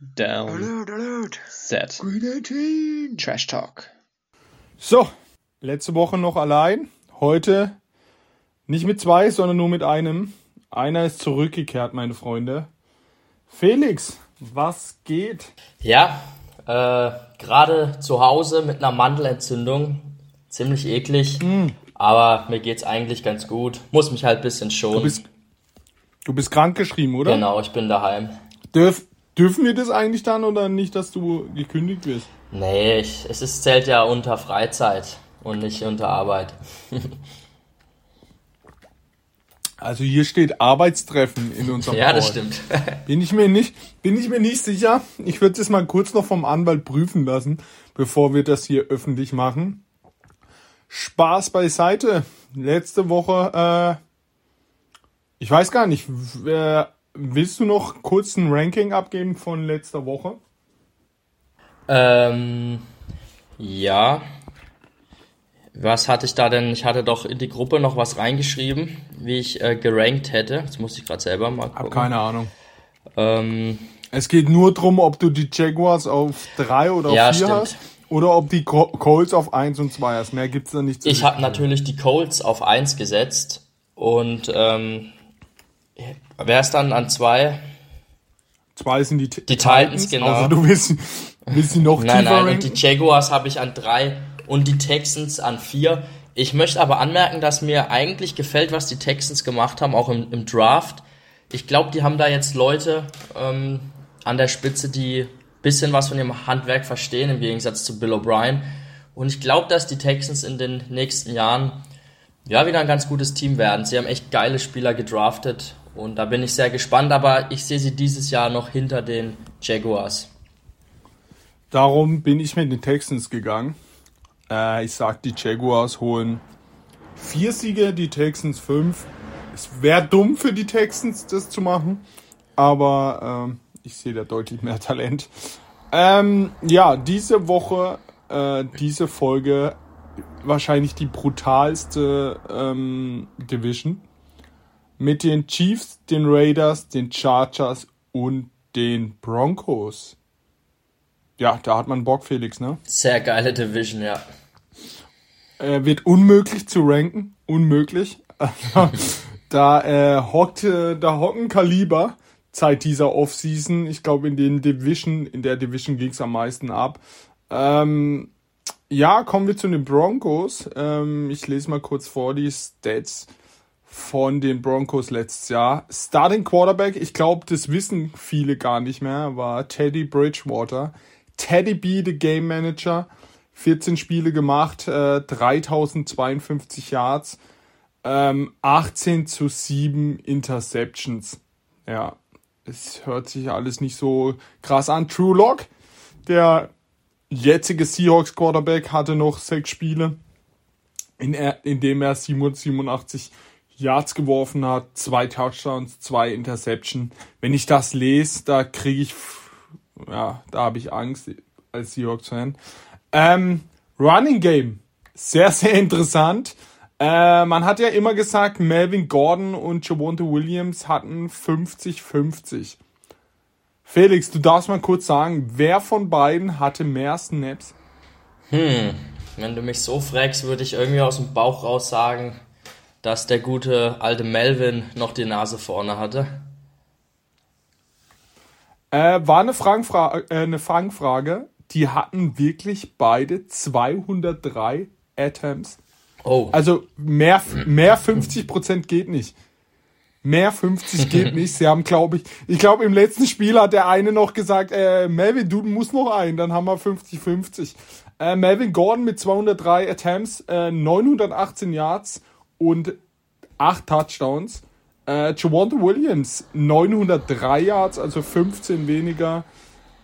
Down. Alert, alert. Set. Green 18. Trash Talk. So, letzte Woche noch allein. Heute nicht mit zwei, sondern nur mit einem. Einer ist zurückgekehrt, meine Freunde. Felix, was geht? Ja, äh, gerade zu Hause mit einer Mandelentzündung. Ziemlich eklig. Aber mir geht's eigentlich ganz gut. Muss mich halt ein bisschen schonen. Du bist, du bist krank geschrieben, oder? genau, ich bin daheim. Dürf, dürfen wir das eigentlich dann oder nicht, dass du gekündigt wirst? Nee, ich, es ist, zählt ja unter Freizeit und nicht unter Arbeit. Also hier steht Arbeitstreffen in unserem ja, das Call. stimmt. Bin ich mir nicht, bin ich mir nicht sicher. Ich würde das mal kurz noch vom Anwalt prüfen lassen, bevor wir das hier öffentlich machen. Spaß beiseite. Letzte Woche, äh, ich weiß gar nicht, w- äh, willst du noch kurz ein Ranking abgeben von letzter Woche? ähm, ja. Was hatte ich da denn? Ich hatte doch in die Gruppe noch was reingeschrieben, wie ich äh, gerankt hätte. Das muss ich gerade selber mal gucken. Hab keine Ahnung. Ähm, Es geht nur drum, ob du die Jaguars auf drei oder auf Ja, vier stimmt. hast. Oder ob die Co- Colts auf eins und zwei hast. Mehr gibt's da nicht zu Ich habe natürlich die Colts auf 1 gesetzt und ähm, wer ist dann an 2? Zwei sind die, Die Titans, genau. Also du willst, willst sie noch Nein, tiefer nein, und ranken? die Jaguars habe ich an 3 und die Texans an 4. Ich möchte aber anmerken, dass mir eigentlich gefällt, was die Texans gemacht haben, auch im, im Draft. Ich glaube, die haben da jetzt Leute ähm, an der Spitze, die bisschen was von ihrem Handwerk verstehen, im Gegensatz zu Bill O'Brien. Und ich glaube, dass die Texans in den nächsten Jahren ja wieder ein ganz gutes Team werden. Sie haben echt geile Spieler gedraftet und da bin ich sehr gespannt, aber ich sehe sie dieses Jahr noch hinter den Jaguars. Darum bin ich mit den Texans gegangen. Äh, ich sag, die Jaguars holen vier Siege, die Texans fünf. Es wäre dumm für die Texans, das zu machen. Aber ähm, ich sehe da deutlich mehr Talent. Ähm, ja, diese Woche, äh, diese Folge, wahrscheinlich die brutalste ähm, Division. Mit den Chiefs, den Raiders, den Chargers und den Broncos. Ja, da hat man Bock, Felix, ne? Sehr geile Division, ja. Äh, wird unmöglich zu ranken. Unmöglich. da, äh, hockt, äh, da hocken Kaliber seit dieser Offseason. Ich glaube, in den Division, in der Division ging's am meisten ab. Ähm, ja, kommen wir zu den Broncos. Ähm, ich lese mal kurz vor die Stats von den Broncos letztes Jahr. Starting Quarterback, ich glaube, das wissen viele gar nicht mehr, war Teddy Bridgewater. Teddy B, the Game Manager, 14 Spiele gemacht, äh, 3052 Yards, ähm, 18 zu 7 Interceptions. Ja, es hört sich alles nicht so krass an. True Lock, der jetzige Seahawks Quarterback, hatte noch sechs Spiele, in, er, in dem er 787 Yards geworfen hat, zwei Touchdowns, zwei Interception. Wenn ich das lese, da kriege ich, ja, da habe ich Angst als Seahawks-Fan. Ähm, Running Game, sehr, sehr interessant. Äh, man hat ja immer gesagt, Melvin Gordon und Javonte Williams hatten 50-50. Felix, du darfst mal kurz sagen, wer von beiden hatte mehr Snaps? Wenn du mich so fragst, würde ich irgendwie aus dem Bauch raus sagen, dass der gute alte Melvin noch die Nase vorne hatte. Äh, war eine Fangfrage, äh, eine Fangfrage. Die hatten wirklich beide 203 Attempts. Oh, Also mehr, mehr 50% geht nicht. Mehr 50 geht nicht. Sie haben, glaube ich, ich glaube, im letzten Spiel hat der eine noch gesagt, äh, Melvin, du musst noch ein, dann haben wir 50-50. Äh, Melvin Gordon mit 203 Attempts, äh, 918 Yards und 8 Touchdowns. Äh, Javonte Williams, 903 Yards, also 15 weniger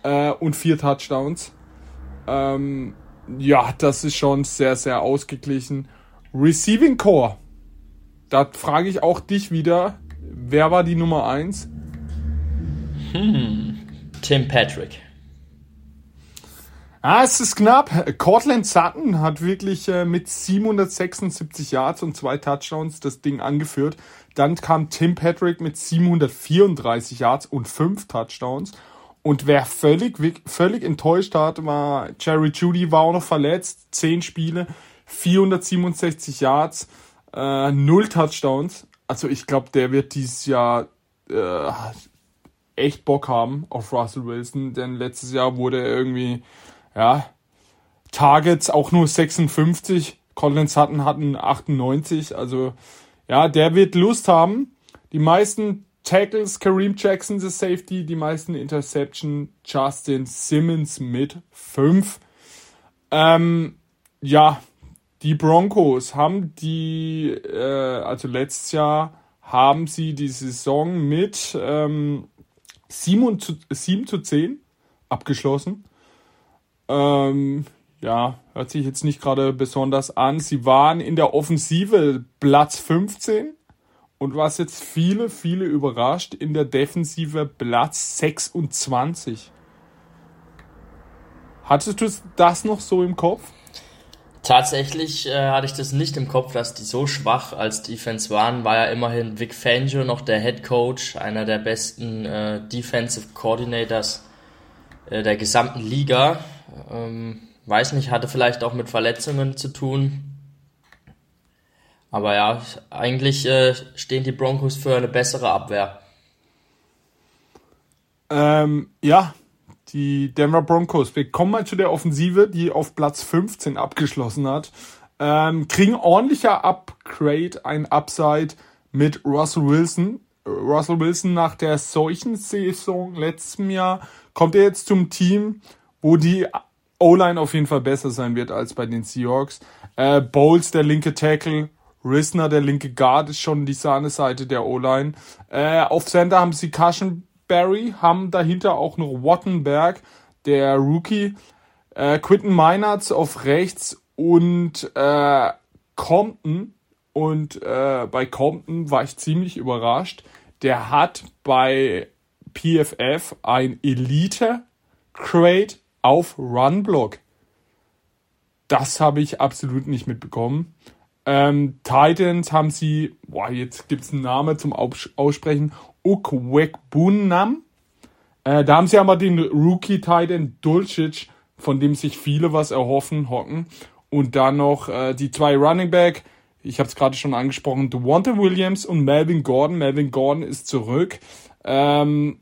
äh, und 4 Touchdowns. Ähm, ja, das ist schon sehr, sehr ausgeglichen. Receiving Core. Da frage ich auch dich wieder, wer war die Nummer 1? Tim Patrick. Ah, es ist knapp. Cortland Sutton hat wirklich äh, mit 776 Yards und zwei Touchdowns das Ding angeführt. Dann kam Tim Patrick mit 734 Yards und fünf Touchdowns. Und wer völlig, völlig enttäuscht hat, war Jerry Judy, war auch noch verletzt. Zehn Spiele, 467 Yards, äh, null Touchdowns. Also ich glaube, der wird dieses Jahr äh, echt Bock haben auf Russell Wilson, denn letztes Jahr wurde er irgendwie, ja, Targets auch nur 56. Colin Sutton hatten 98. Also ja, der wird Lust haben. Die meisten Tackles, Kareem Jackson, the Safety, die meisten Interception, Justin Simmons mit 5. Ähm, ja, die Broncos haben die, äh, also letztes Jahr haben sie die Saison mit ähm, 7, zu, 7 zu 10 abgeschlossen. Ähm, ja, hört sich jetzt nicht gerade besonders an. Sie waren in der Offensive Platz 15 und was jetzt viele, viele überrascht, in der Defensive Platz 26. Hattest du das noch so im Kopf? Tatsächlich äh, hatte ich das nicht im Kopf, dass die so schwach als Defense waren. War ja immerhin Vic Fangio noch der Head Coach, einer der besten äh, Defensive Coordinators äh, der gesamten Liga. Ähm, weiß nicht, hatte vielleicht auch mit Verletzungen zu tun. Aber ja, eigentlich äh, stehen die Broncos für eine bessere Abwehr. Ähm, ja, die Denver Broncos. Wir kommen mal zu der Offensive, die auf Platz 15 abgeschlossen hat. Ähm, kriegen ordentlicher Upgrade, ein Upside mit Russell Wilson. Russell Wilson nach der solchen Saison letztem Jahr kommt er jetzt zum Team, wo die O-Line auf jeden Fall besser sein wird als bei den Seahawks. Äh, Bowles, der linke Tackle, Risner, der linke Guard, ist schon die Sahneseite der O-Line. Äh, auf Center haben sie Cushenberry, haben dahinter auch noch Wattenberg, der Rookie, äh, Quinton Meinertz auf rechts und äh, Compton. Und äh, bei Compton war ich ziemlich überrascht. Der hat bei PFF ein Elite Crate auf Runblock. Das habe ich absolut nicht mitbekommen. Ähm, Titans haben sie, boah, jetzt gibt es einen Namen zum Aussprechen, Ukwegbunam. Äh, da haben sie aber den Rookie Titan Dulcich, von dem sich viele was erhoffen, hocken. Und dann noch äh, die zwei Running Back, ich habe es gerade schon angesprochen, Devonta Williams und Melvin Gordon. Melvin Gordon ist zurück. Ähm,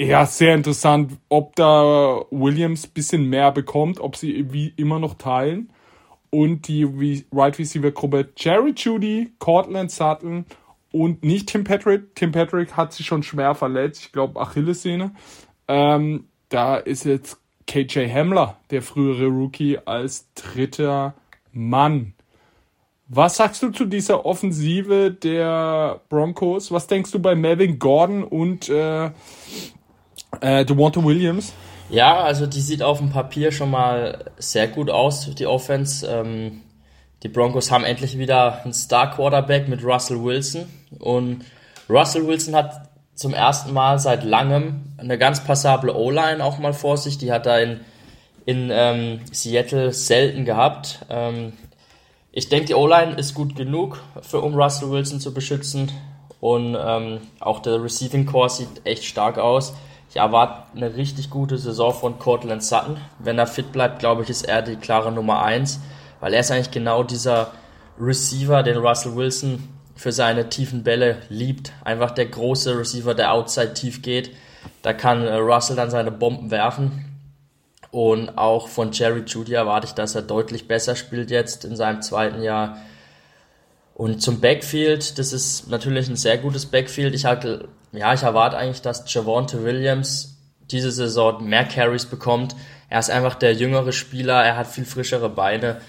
ja, sehr interessant, ob da Williams bisschen mehr bekommt, ob sie wie immer noch teilen. Und die Right Receiver Gruppe Jerry Judy, Cortland Sutton und nicht Tim Patrick. Tim Patrick hat sich schon schwer verletzt, ich glaube Achillessehne. Ähm, da ist jetzt KJ Hamler, der frühere Rookie, als dritter Mann. Was sagst du zu dieser Offensive der Broncos? Was denkst du bei Melvin Gordon und äh, äh, DeWante Williams? Ja, also die sieht auf dem Papier schon mal sehr gut aus, die Offense. Ähm, die Broncos haben endlich wieder einen Star-Quarterback mit Russell Wilson. Und Russell Wilson hat zum ersten Mal seit langem eine ganz passable O-Line auch mal vor sich. Die hat er in, in ähm, Seattle selten gehabt. Ähm, ich denke, die O-Line ist gut genug, für, um Russell Wilson zu beschützen. Und ähm, auch der Receiving Core sieht echt stark aus. Ich erwarte eine richtig gute Saison von Cortland Sutton. Wenn er fit bleibt, glaube ich, ist er die klare Nummer 1, weil er ist eigentlich genau dieser Receiver, den Russell Wilson für seine tiefen Bälle liebt. Einfach der große Receiver, der outside tief geht. Da kann äh, Russell dann seine Bomben werfen. Und auch von Jerry Judy erwarte ich, dass er deutlich besser spielt jetzt in seinem zweiten Jahr. Und zum Backfield, das ist natürlich ein sehr gutes Backfield. Ich hatte ja, ich erwarte eigentlich, dass Javonte Williams diese Saison mehr Carries bekommt. Er ist einfach der jüngere Spieler, er hat viel frischere Beine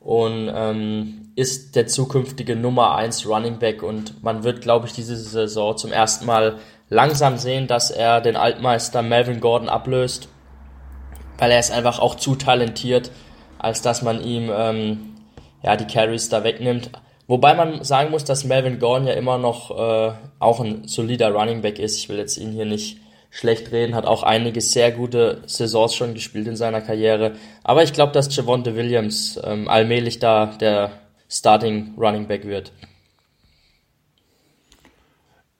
und ähm, ist der zukünftige Nummer 1 Running Back und man wird, glaube ich, diese Saison zum ersten Mal langsam sehen, dass er den Altmeister Melvin Gordon ablöst, weil er ist einfach auch zu talentiert, als dass man ihm ähm, ja die Carries da wegnimmt. Wobei man sagen muss, dass Melvin Gordon ja immer noch äh, auch ein solider Running Back ist. Ich will jetzt ihn hier nicht schlecht reden, hat auch einige sehr gute Saisons schon gespielt in seiner Karriere. Aber ich glaube, dass Javonte Williams ähm, allmählich da der Starting Running Back wird.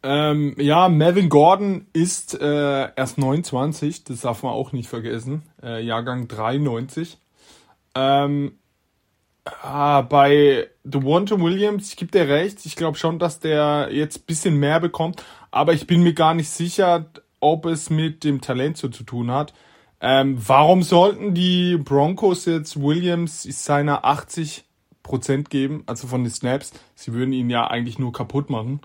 Ähm, ja, Melvin Gordon ist äh, erst 29, das darf man auch nicht vergessen. Äh, Jahrgang 93. Ähm, ah, bei DeWante Williams, ich gebe dir recht, ich glaube schon, dass der jetzt bisschen mehr bekommt, aber ich bin mir gar nicht sicher, ob es mit dem Talent so zu tun hat. Ähm, warum sollten die Broncos jetzt Williams seiner 80 Prozent geben, also von den Snaps? Sie würden ihn ja eigentlich nur kaputt machen.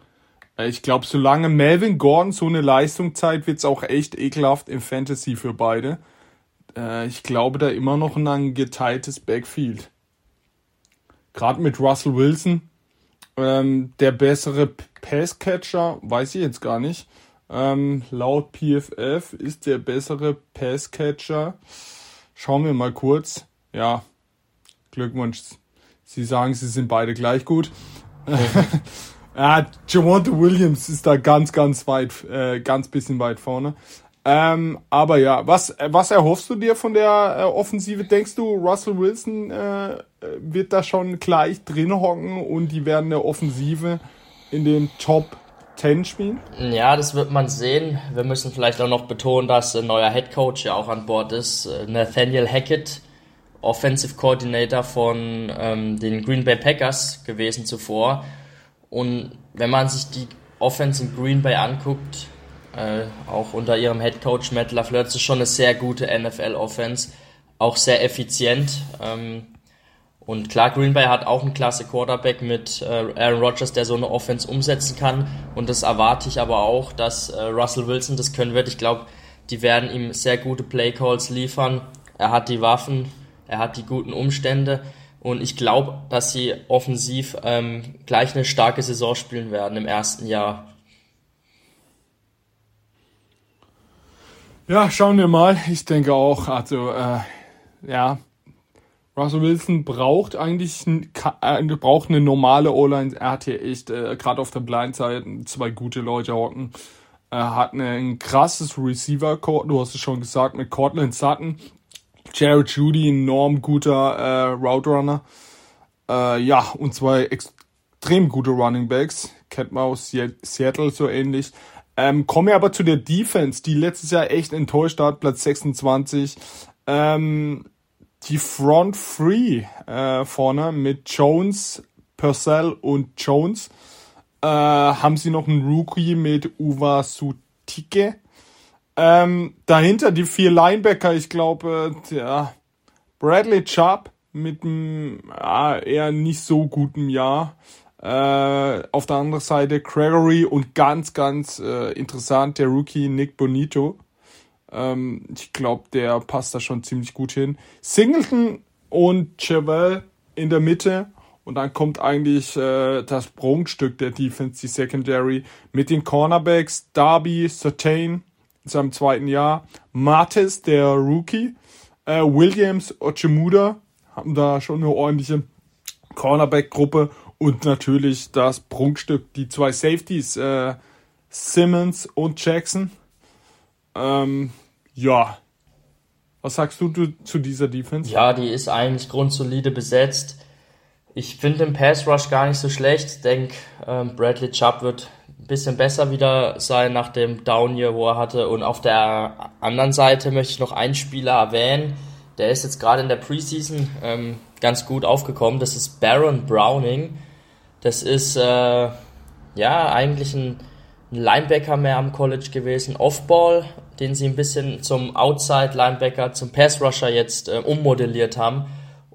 Äh, ich glaube, solange Melvin Gordon so eine Leistung zeigt, wird's auch echt ekelhaft im Fantasy für beide. Äh, ich glaube da immer noch ein geteiltes Backfield. Gerade mit Russell Wilson, ähm, der bessere Passcatcher, weiß ich jetzt gar nicht. Ähm, laut PFF ist der bessere Passcatcher. Schauen wir mal kurz. Ja, Glückwunsch. Sie sagen, sie sind beide gleich gut. ja, Javante Williams ist da ganz, ganz weit, äh, ganz bisschen weit vorne. Ähm, aber ja, was, was erhoffst du dir von der äh, Offensive? Denkst du, Russell Wilson äh, wird da schon gleich drin hocken und die werden eine Offensive in den Top 10 spielen? Ja, das wird man sehen. Wir müssen vielleicht auch noch betonen, dass ein neuer Head Coach ja auch an Bord ist. Äh, Nathaniel Hackett, Offensive Coordinator von ähm, den Green Bay Packers gewesen zuvor. Und wenn man sich die Offense in Green Bay anguckt, äh, auch unter ihrem Head Coach Matt LaFleur, ist schon eine sehr gute NFL-Offense, auch sehr effizient. Ähm, und klar, Green Bay hat auch einen klasse Quarterback mit äh, Aaron Rodgers, der so eine Offense umsetzen kann. Und das erwarte ich aber auch, dass äh, Russell Wilson das können wird. Ich glaube, die werden ihm sehr gute Playcalls liefern. Er hat die Waffen, er hat die guten Umstände. Und ich glaube, dass sie offensiv ähm, gleich eine starke Saison spielen werden im ersten Jahr. Ja, schauen wir mal. Ich denke auch, also äh, ja, Russell Wilson braucht eigentlich äh, braucht eine normale O-Line. Er hat hier echt äh, gerade auf der Blindside zwei gute Leute hocken. Er hat ein krasses Receiver-Core, du hast es schon gesagt, mit Cortland Sutton. Jared Judy, enorm guter äh, Route Runner. Äh, ja, und zwei extrem gute Running Backs. Kennt man aus Seattle so ähnlich. Ähm, kommen wir aber zu der Defense, die letztes Jahr echt enttäuscht hat, Platz 26. Ähm, die Front Three äh, vorne mit Jones, Purcell und Jones. Äh, haben sie noch einen Rookie mit Uva Sutike. Ähm, dahinter die vier Linebacker, ich glaube, ja, Bradley Chubb mit einem ja, eher nicht so guten Jahr. Äh, auf der anderen Seite Gregory und ganz, ganz äh, interessant der Rookie Nick Bonito. Ähm, ich glaube, der passt da schon ziemlich gut hin. Singleton und Chevelle in der Mitte. Und dann kommt eigentlich äh, das Prunkstück der Defense, die Secondary, mit den Cornerbacks Darby, Certain in seinem zweiten Jahr, Martis, der Rookie, äh, Williams, Ochemuda haben da schon eine ordentliche Cornerback-Gruppe und natürlich das Prunkstück, die zwei Safeties, äh, Simmons und Jackson. Ähm, ja. Was sagst du zu dieser Defense? Ja, die ist eigentlich grundsolide besetzt. Ich finde den Pass Rush gar nicht so schlecht. Ich denke, ähm, Bradley Chubb wird ein bisschen besser wieder sein nach dem Down Year, wo er hatte. Und auf der anderen Seite möchte ich noch einen Spieler erwähnen. Der ist jetzt gerade in der Preseason ähm, ganz gut aufgekommen. Das ist Baron Browning. Das ist äh, ja eigentlich ein Linebacker mehr am College gewesen, Offball, den sie ein bisschen zum Outside Linebacker, zum Pass Rusher jetzt äh, ummodelliert haben.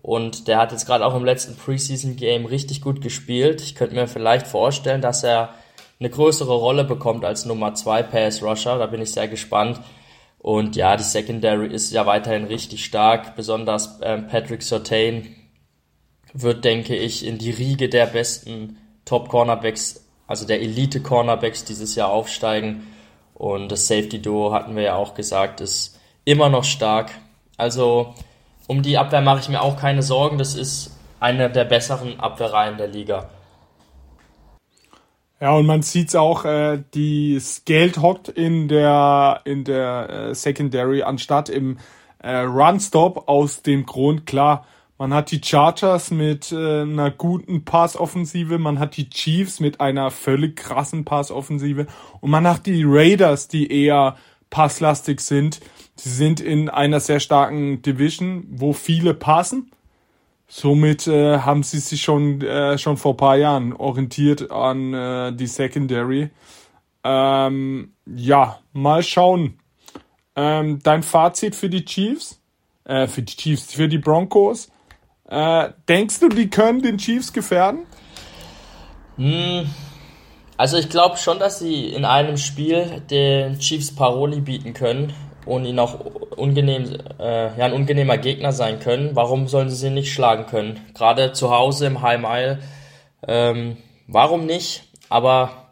Und der hat jetzt gerade auch im letzten Preseason Game richtig gut gespielt. Ich könnte mir vielleicht vorstellen, dass er eine größere Rolle bekommt als Nummer 2 Pass Rusher. Da bin ich sehr gespannt. Und ja, die Secondary ist ja weiterhin richtig stark. Besonders äh, Patrick Surtain wird, denke ich, in die Riege der besten Top Cornerbacks also der Elite-Cornerbacks dieses Jahr aufsteigen. Und das Safety-Duo hatten wir ja auch gesagt, ist immer noch stark. Also um die Abwehr mache ich mir auch keine Sorgen. Das ist eine der besseren Abwehrreihen der Liga. Ja, und man sieht's auch, äh, das Geld hockt in der, in der äh, Secondary anstatt im äh, Run-Stop aus dem Grund, klar, Man hat die Chargers mit äh, einer guten Passoffensive, man hat die Chiefs mit einer völlig krassen Passoffensive und man hat die Raiders, die eher passlastig sind. Sie sind in einer sehr starken Division, wo viele passen. Somit äh, haben sie sich schon äh, schon vor paar Jahren orientiert an äh, die Secondary. Ähm, ja, mal schauen. Ähm, dein Fazit für die Chiefs? Äh, für die Chiefs, für die Broncos? Äh, denkst du, die können den Chiefs gefährden? Hm, also ich glaube schon, dass sie in einem Spiel den Chiefs Paroli bieten können und ihnen auch ungenehm, äh, ja, ein ungenehmer Gegner sein können. Warum sollen sie sie nicht schlagen können? Gerade zu Hause im Heim Isle. Ähm, warum nicht? Aber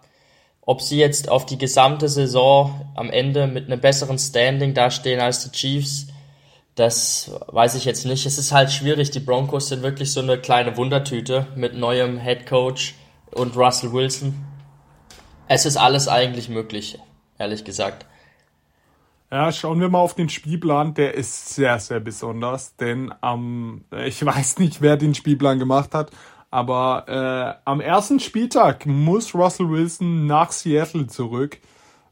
ob sie jetzt auf die gesamte Saison am Ende mit einem besseren Standing dastehen als die Chiefs, das weiß ich jetzt nicht. Es ist halt schwierig. Die Broncos sind wirklich so eine kleine Wundertüte mit neuem Head Coach und Russell Wilson. Es ist alles eigentlich möglich, ehrlich gesagt. Ja, schauen wir mal auf den Spielplan. Der ist sehr, sehr besonders, denn am, ähm, ich weiß nicht, wer den Spielplan gemacht hat, aber äh, am ersten Spieltag muss Russell Wilson nach Seattle zurück.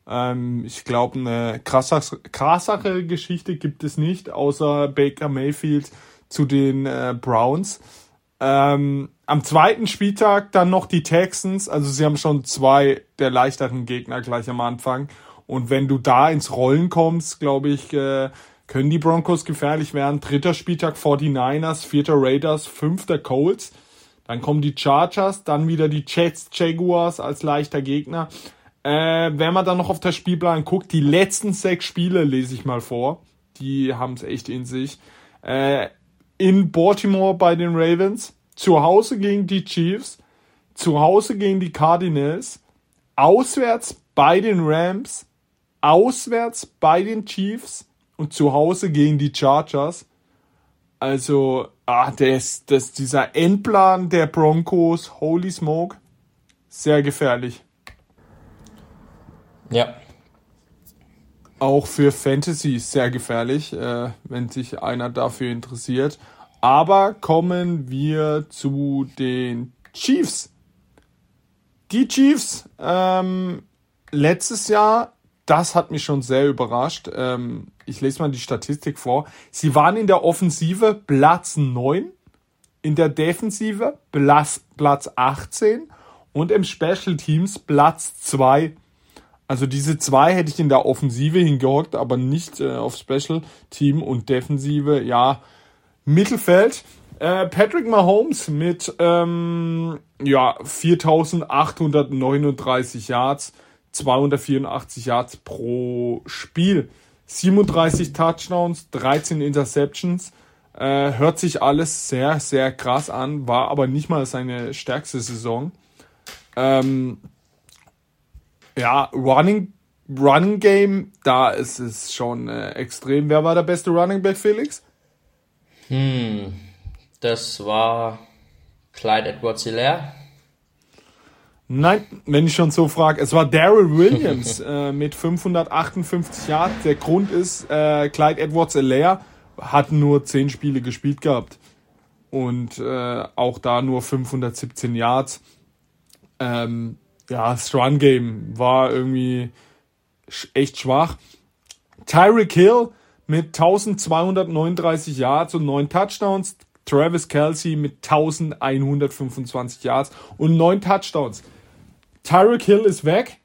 Ähm, ich glaube, eine krassere, krassere Geschichte gibt es nicht, außer Baker Mayfield zu den äh, Browns. Ähm, am zweiten Spieltag dann noch die Texans. Also sie haben schon zwei der leichteren Gegner gleich am Anfang. Und wenn du da ins Rollen kommst, glaube ich, äh, können die Broncos gefährlich werden. Dritter Spieltag 49ers, vierter Raiders, fünfter Colts. Dann kommen die Chargers, dann wieder die Jets, Jaguars als leichter Gegner. Äh, wenn man dann noch auf das Spielplan guckt, die letzten sechs Spiele lese ich mal vor. Die haben es echt in sich. Äh, in Baltimore bei den Ravens, zu Hause gegen die Chiefs, zu Hause gegen die Cardinals, auswärts bei den Rams, auswärts bei den Chiefs und zu Hause gegen die Chargers. Also, ah, das, das, dieser Endplan der Broncos, holy smoke, sehr gefährlich. Ja. Auch für Fantasy sehr gefährlich, äh, wenn sich einer dafür interessiert. Aber kommen wir zu den Chiefs. Die Chiefs, ähm, letztes Jahr, das hat mich schon sehr überrascht. Ähm, ich lese mal die Statistik vor. Sie waren in der Offensive Platz 9, in der Defensive Platz, Platz 18 und im Special Teams Platz 2. Also diese zwei hätte ich in der Offensive hingehockt, aber nicht äh, auf Special Team und Defensive. Ja, Mittelfeld. Äh, Patrick Mahomes mit ähm, ja 4.839 Yards, 284 Yards pro Spiel, 37 Touchdowns, 13 Interceptions. Äh, hört sich alles sehr, sehr krass an, war aber nicht mal seine stärkste Saison. Ähm, ja, Running, Running Game, da ist es schon äh, extrem. Wer war der beste Running Back, Felix? Hm, das war Clyde Edwards Hilaire. Nein, wenn ich schon so frage, es war Daryl Williams äh, mit 558 Yards. Der Grund ist, äh, Clyde Edwards Hilaire hat nur 10 Spiele gespielt gehabt. Und äh, auch da nur 517 Yards. Ähm, ja, das Run-Game war irgendwie echt schwach. Tyreek Hill mit 1239 Yards und 9 Touchdowns. Travis Kelsey mit 1125 Yards und 9 Touchdowns. Tyreek Hill ist weg.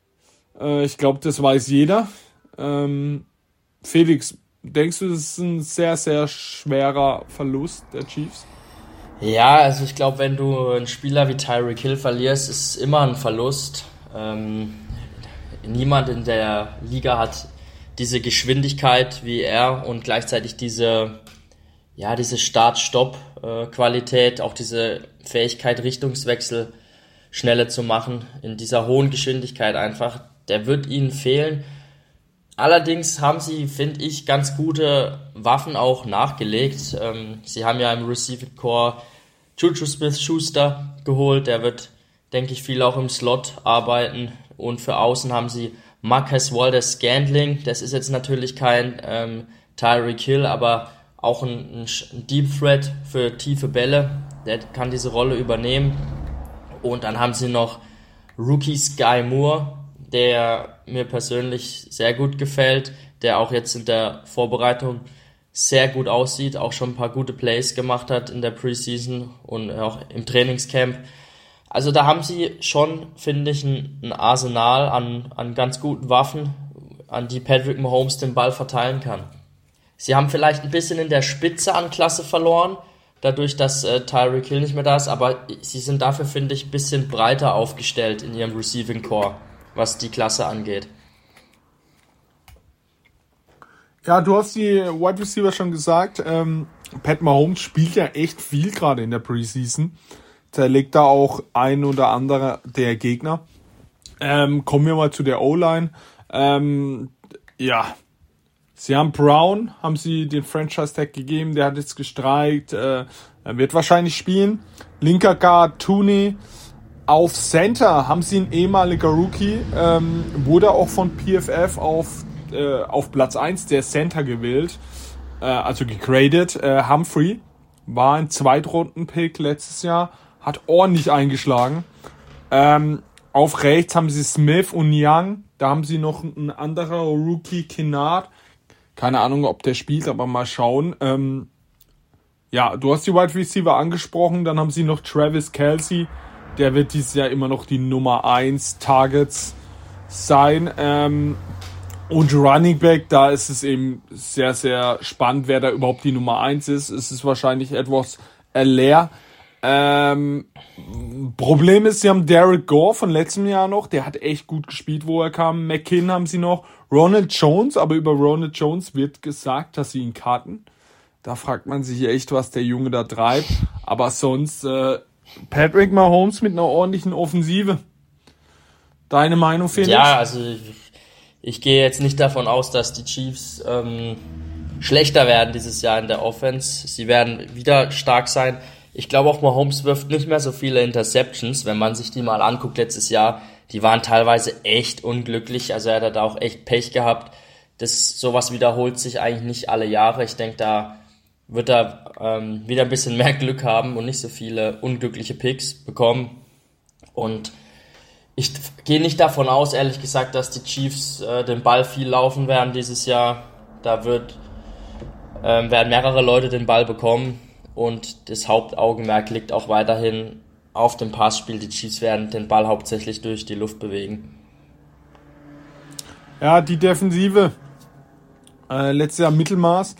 Äh, ich glaube, das weiß jeder. Ähm, Felix, denkst du, das ist ein sehr, sehr schwerer Verlust der Chiefs? Ja, also ich glaube, wenn du einen Spieler wie Tyreek Hill verlierst, ist es immer ein Verlust. Ähm, niemand in der Liga hat diese Geschwindigkeit wie er und gleichzeitig diese, ja, diese Start-Stopp-Qualität, auch diese Fähigkeit, Richtungswechsel schneller zu machen, in dieser hohen Geschwindigkeit einfach. Der wird ihnen fehlen. Allerdings haben sie, finde ich, ganz gute Waffen auch nachgelegt. Ähm, sie haben ja im Receiving Core Juju Smith-Schuster geholt. Der wird, denke ich, viel auch im Slot arbeiten. Und für Außen haben sie Marcus Walder Scandling. Das ist jetzt natürlich kein ähm, Tyreek Hill, aber auch ein, ein Deep Threat für tiefe Bälle. Der kann diese Rolle übernehmen. Und dann haben sie noch Rookie Sky Moore, der mir persönlich sehr gut gefällt, der auch jetzt in der Vorbereitung sehr gut aussieht, auch schon ein paar gute Plays gemacht hat in der Preseason und auch im Trainingscamp. Also da haben sie schon, finde ich, ein, Arsenal an, an ganz guten Waffen, an die Patrick Mahomes den Ball verteilen kann. Sie haben vielleicht ein bisschen in der Spitze an Klasse verloren, dadurch, dass äh, Tyreek Hill nicht mehr da ist, aber sie sind dafür, finde ich, ein bisschen breiter aufgestellt in ihrem Receiving Core, was die Klasse angeht. Ja, du hast die Wide Receiver schon gesagt. Ähm, Pat Mahomes spielt ja echt viel gerade in der Preseason. Zerlegt da auch ein oder andere der Gegner. Ähm, kommen wir mal zu der O-Line. Ähm, ja, sie haben Brown, haben sie den Franchise-Tag gegeben, der hat jetzt gestreikt, äh, er wird wahrscheinlich spielen. Linker Guard Tooney. Auf Center haben sie einen ehemaliger Rookie, ähm, wurde auch von PFF auf äh, auf Platz 1 der Center gewählt, äh, also gegradet. Äh, Humphrey war ein Zweitrunden-Pick letztes Jahr, hat ordentlich eingeschlagen. Ähm, auf rechts haben sie Smith und Young. Da haben sie noch ein anderer Rookie, Kennard. Keine Ahnung, ob der spielt, aber mal schauen. Ähm, ja, du hast die Wide Receiver angesprochen. Dann haben sie noch Travis Kelsey. Der wird dieses Jahr immer noch die Nummer 1 Targets sein. Ähm, und Running Back, da ist es eben sehr, sehr spannend, wer da überhaupt die Nummer eins ist. Es ist wahrscheinlich etwas äh, leer. Ähm, Problem ist, sie haben Derek Gore von letztem Jahr noch, der hat echt gut gespielt, wo er kam. McKinn haben sie noch. Ronald Jones, aber über Ronald Jones wird gesagt, dass sie ihn karten. Da fragt man sich echt, was der Junge da treibt. Aber sonst äh, Patrick Mahomes mit einer ordentlichen Offensive. Deine Meinung, Felix? Ja, also ich gehe jetzt nicht davon aus, dass die Chiefs ähm, schlechter werden dieses Jahr in der Offense. Sie werden wieder stark sein. Ich glaube auch Mahomes wirft nicht mehr so viele Interceptions, wenn man sich die mal anguckt letztes Jahr. Die waren teilweise echt unglücklich, also er hat da auch echt Pech gehabt. Das sowas wiederholt sich eigentlich nicht alle Jahre. Ich denke, da wird er ähm, wieder ein bisschen mehr Glück haben und nicht so viele unglückliche Picks bekommen. Und ich gehe nicht davon aus, ehrlich gesagt, dass die Chiefs äh, den Ball viel laufen werden dieses Jahr. Da wird, ähm, werden mehrere Leute den Ball bekommen und das Hauptaugenmerk liegt auch weiterhin auf dem Passspiel. Die Chiefs werden den Ball hauptsächlich durch die Luft bewegen. Ja, die Defensive. Äh, letztes Jahr Mittelmaß.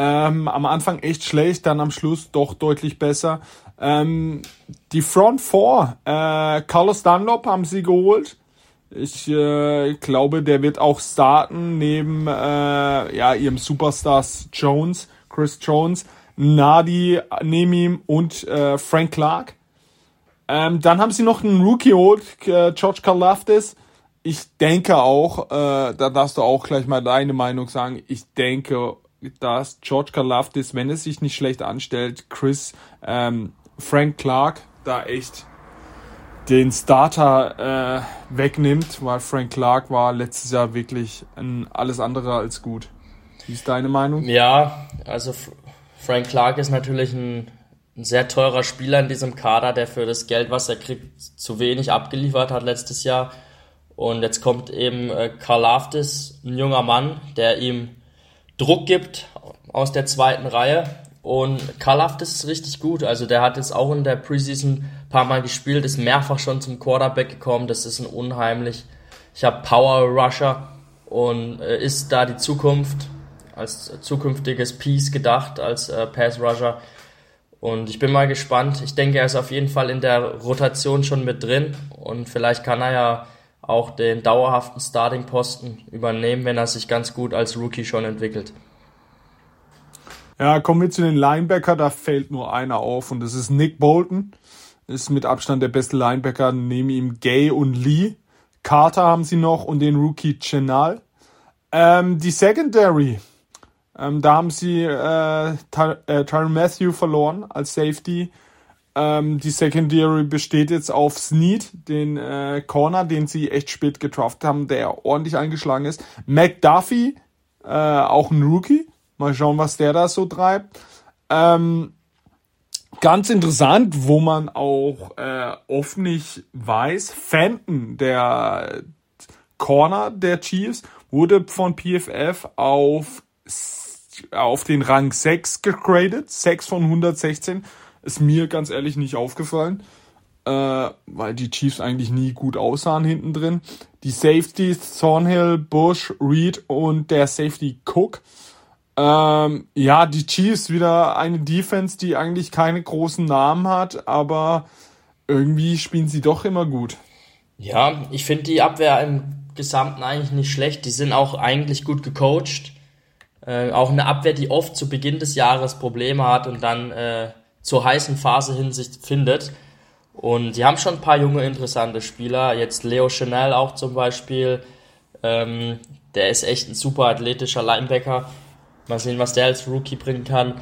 Ähm, am Anfang echt schlecht, dann am Schluss doch deutlich besser. Ähm, die Front Four, äh, Carlos Dunlop haben sie geholt. Ich äh, glaube, der wird auch starten neben äh, ja, ihrem Superstars Jones, Chris Jones, Nadi neben ihm und äh, Frank Clark. Ähm, dann haben sie noch einen Rookie geholt, äh, George Karlaftis. Ich denke auch, äh, da darfst du auch gleich mal deine Meinung sagen. Ich denke, dass George Karlaftis, wenn es sich nicht schlecht anstellt, Chris ähm, Frank Clark da echt den Starter äh, wegnimmt, weil Frank Clark war letztes Jahr wirklich ein, alles andere als gut. Wie ist deine Meinung? Ja, also Frank Clark ist natürlich ein, ein, sehr teurer Spieler in diesem Kader, der für das Geld, was er kriegt, zu wenig abgeliefert hat letztes Jahr. Und jetzt kommt eben äh, Karl Aftis, ein junger Mann, der ihm Druck gibt aus der zweiten Reihe und Karlaft ist richtig gut. Also der hat jetzt auch in der Preseason ein paar Mal gespielt, ist mehrfach schon zum Quarterback gekommen. Das ist ein unheimlich. Ich habe Power Rusher und äh, ist da die Zukunft als zukünftiges Piece gedacht, als äh, Pass Rusher. Und ich bin mal gespannt. Ich denke, er ist auf jeden Fall in der Rotation schon mit drin. Und vielleicht kann er ja auch den dauerhaften Starting-Posten übernehmen, wenn er sich ganz gut als Rookie schon entwickelt. Ja, kommen wir zu den Linebacker, da fällt nur einer auf und das ist Nick Bolton. Ist mit Abstand der beste Linebacker, neben ihm Gay und Lee. Carter haben sie noch und den Rookie Chenal. Ähm, die Secondary, ähm, da haben sie äh, äh, Tyron Matthew verloren als Safety. Ähm, die Secondary besteht jetzt auf Snead, den äh, Corner, den sie echt spät getroffen haben, der ordentlich eingeschlagen ist. McDuffie, äh, auch ein Rookie, Mal schauen, was der da so treibt. Ähm, ganz interessant, wo man auch äh, oft nicht weiß, Fenton, der Corner der Chiefs, wurde von PFF auf, auf den Rang 6 gegradet. 6 von 116. Ist mir ganz ehrlich nicht aufgefallen, äh, weil die Chiefs eigentlich nie gut aussahen hinten drin. Die Safeties, Thornhill, Bush, Reed und der Safety Cook. Ähm, ja, die Chiefs wieder eine Defense, die eigentlich keine großen Namen hat, aber irgendwie spielen sie doch immer gut. Ja, ich finde die Abwehr im Gesamten eigentlich nicht schlecht. Die sind auch eigentlich gut gecoacht. Äh, auch eine Abwehr, die oft zu Beginn des Jahres Probleme hat und dann äh, zur heißen Phase hin sich findet. Und die haben schon ein paar junge, interessante Spieler. Jetzt Leo Chanel auch zum Beispiel. Ähm, der ist echt ein super athletischer Linebacker. Mal sehen, was der als Rookie bringen kann.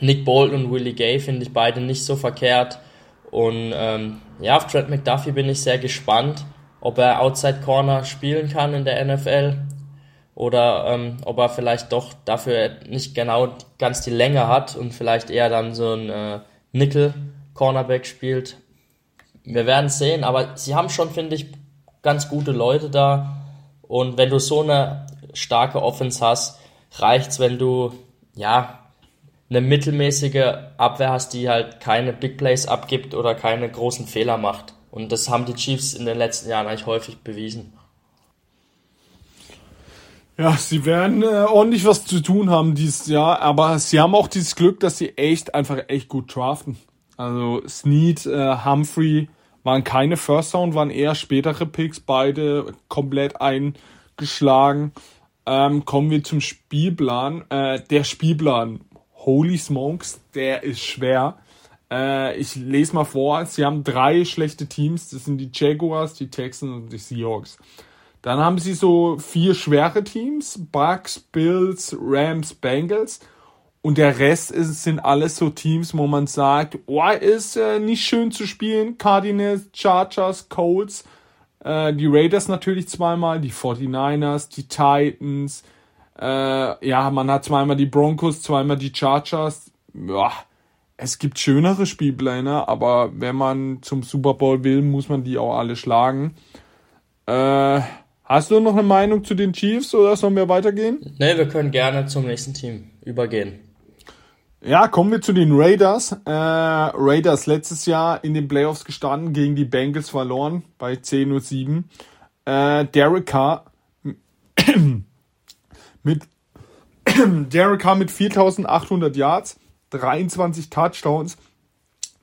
Nick Bolton und Willie Gay finde ich beide nicht so verkehrt. Und ähm, ja, auf Trent McDuffie bin ich sehr gespannt ob er Outside Corner spielen kann in der NFL oder ähm, ob er vielleicht doch dafür nicht genau ganz die Länge hat und vielleicht eher dann so ein äh, Nickel Cornerback spielt. Wir werden sehen, aber sie haben schon, finde ich, ganz gute Leute da. Und wenn du so eine starke Offense hast, reicht's, wenn du ja eine mittelmäßige Abwehr hast, die halt keine Big Plays abgibt oder keine großen Fehler macht. Und das haben die Chiefs in den letzten Jahren eigentlich häufig bewiesen. Ja, sie werden äh, ordentlich was zu tun haben dieses Jahr, aber sie haben auch dieses Glück, dass sie echt einfach echt gut draften. Also Snead, äh, Humphrey waren keine First Round, waren eher spätere Picks, beide komplett eingeschlagen. Ähm, kommen wir zum Spielplan. Äh, der Spielplan, holy smokes, der ist schwer. Äh, ich lese mal vor. Sie haben drei schlechte Teams. Das sind die Jaguars, die Texans und die Seahawks. Dann haben sie so vier schwere Teams. Bucks, Bills, Rams, Bengals. Und der Rest ist, sind alles so Teams, wo man sagt, oh, ist äh, nicht schön zu spielen. Cardinals, Chargers, Colts, äh, die Raiders natürlich zweimal, die 49ers, die Titans. Äh, ja, man hat zweimal die Broncos, zweimal die Chargers. Ja, es gibt schönere Spielpläne, aber wenn man zum Super Bowl will, muss man die auch alle schlagen. Äh, hast du noch eine Meinung zu den Chiefs oder sollen wir weitergehen? Ne, wir können gerne zum nächsten Team übergehen. Ja, kommen wir zu den Raiders. Äh, Raiders letztes Jahr in den Playoffs gestanden, gegen die Bengals verloren bei 10 und 7. Äh, Derek Carr mit Derek Carr mit 4800 Yards 23 Touchdowns,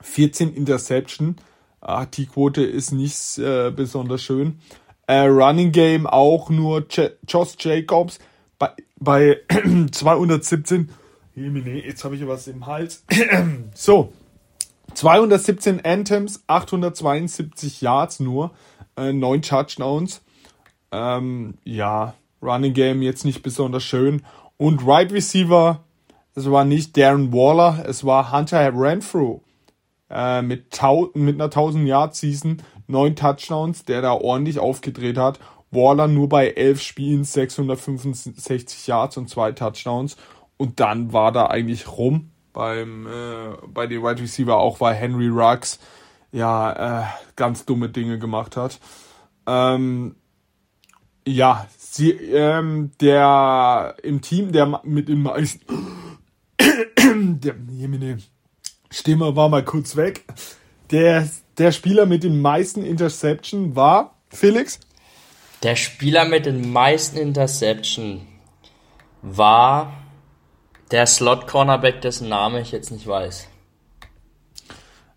14 Interception. Ah, die Quote ist nicht äh, besonders schön. Äh, Running Game auch nur J Josh Jacobs bei, bei 217. Jetzt habe ich was im Hals. so, 217 Anthems, 872 Yards nur, äh, 9 Touchdowns. Ähm, ja, Running Game jetzt nicht besonders schön. Und Right Receiver es war nicht Darren Waller, es war Hunter Renfrew äh, mit, mit einer 1000 Yard Season, neun Touchdowns, der da ordentlich aufgedreht hat. Waller nur bei elf Spielen 665 Yards und zwei Touchdowns und dann war da eigentlich rum beim äh, bei den Wide Receiver auch weil Henry Ruggs ja äh, ganz dumme Dinge gemacht hat. Ähm, ja, sie ähm, der im Team der mit dem meisten der Stimme war mal kurz weg. Der, der Spieler mit den meisten Interception war Felix? Der Spieler mit den meisten Interception war der Slot-Cornerback, dessen Name ich jetzt nicht weiß.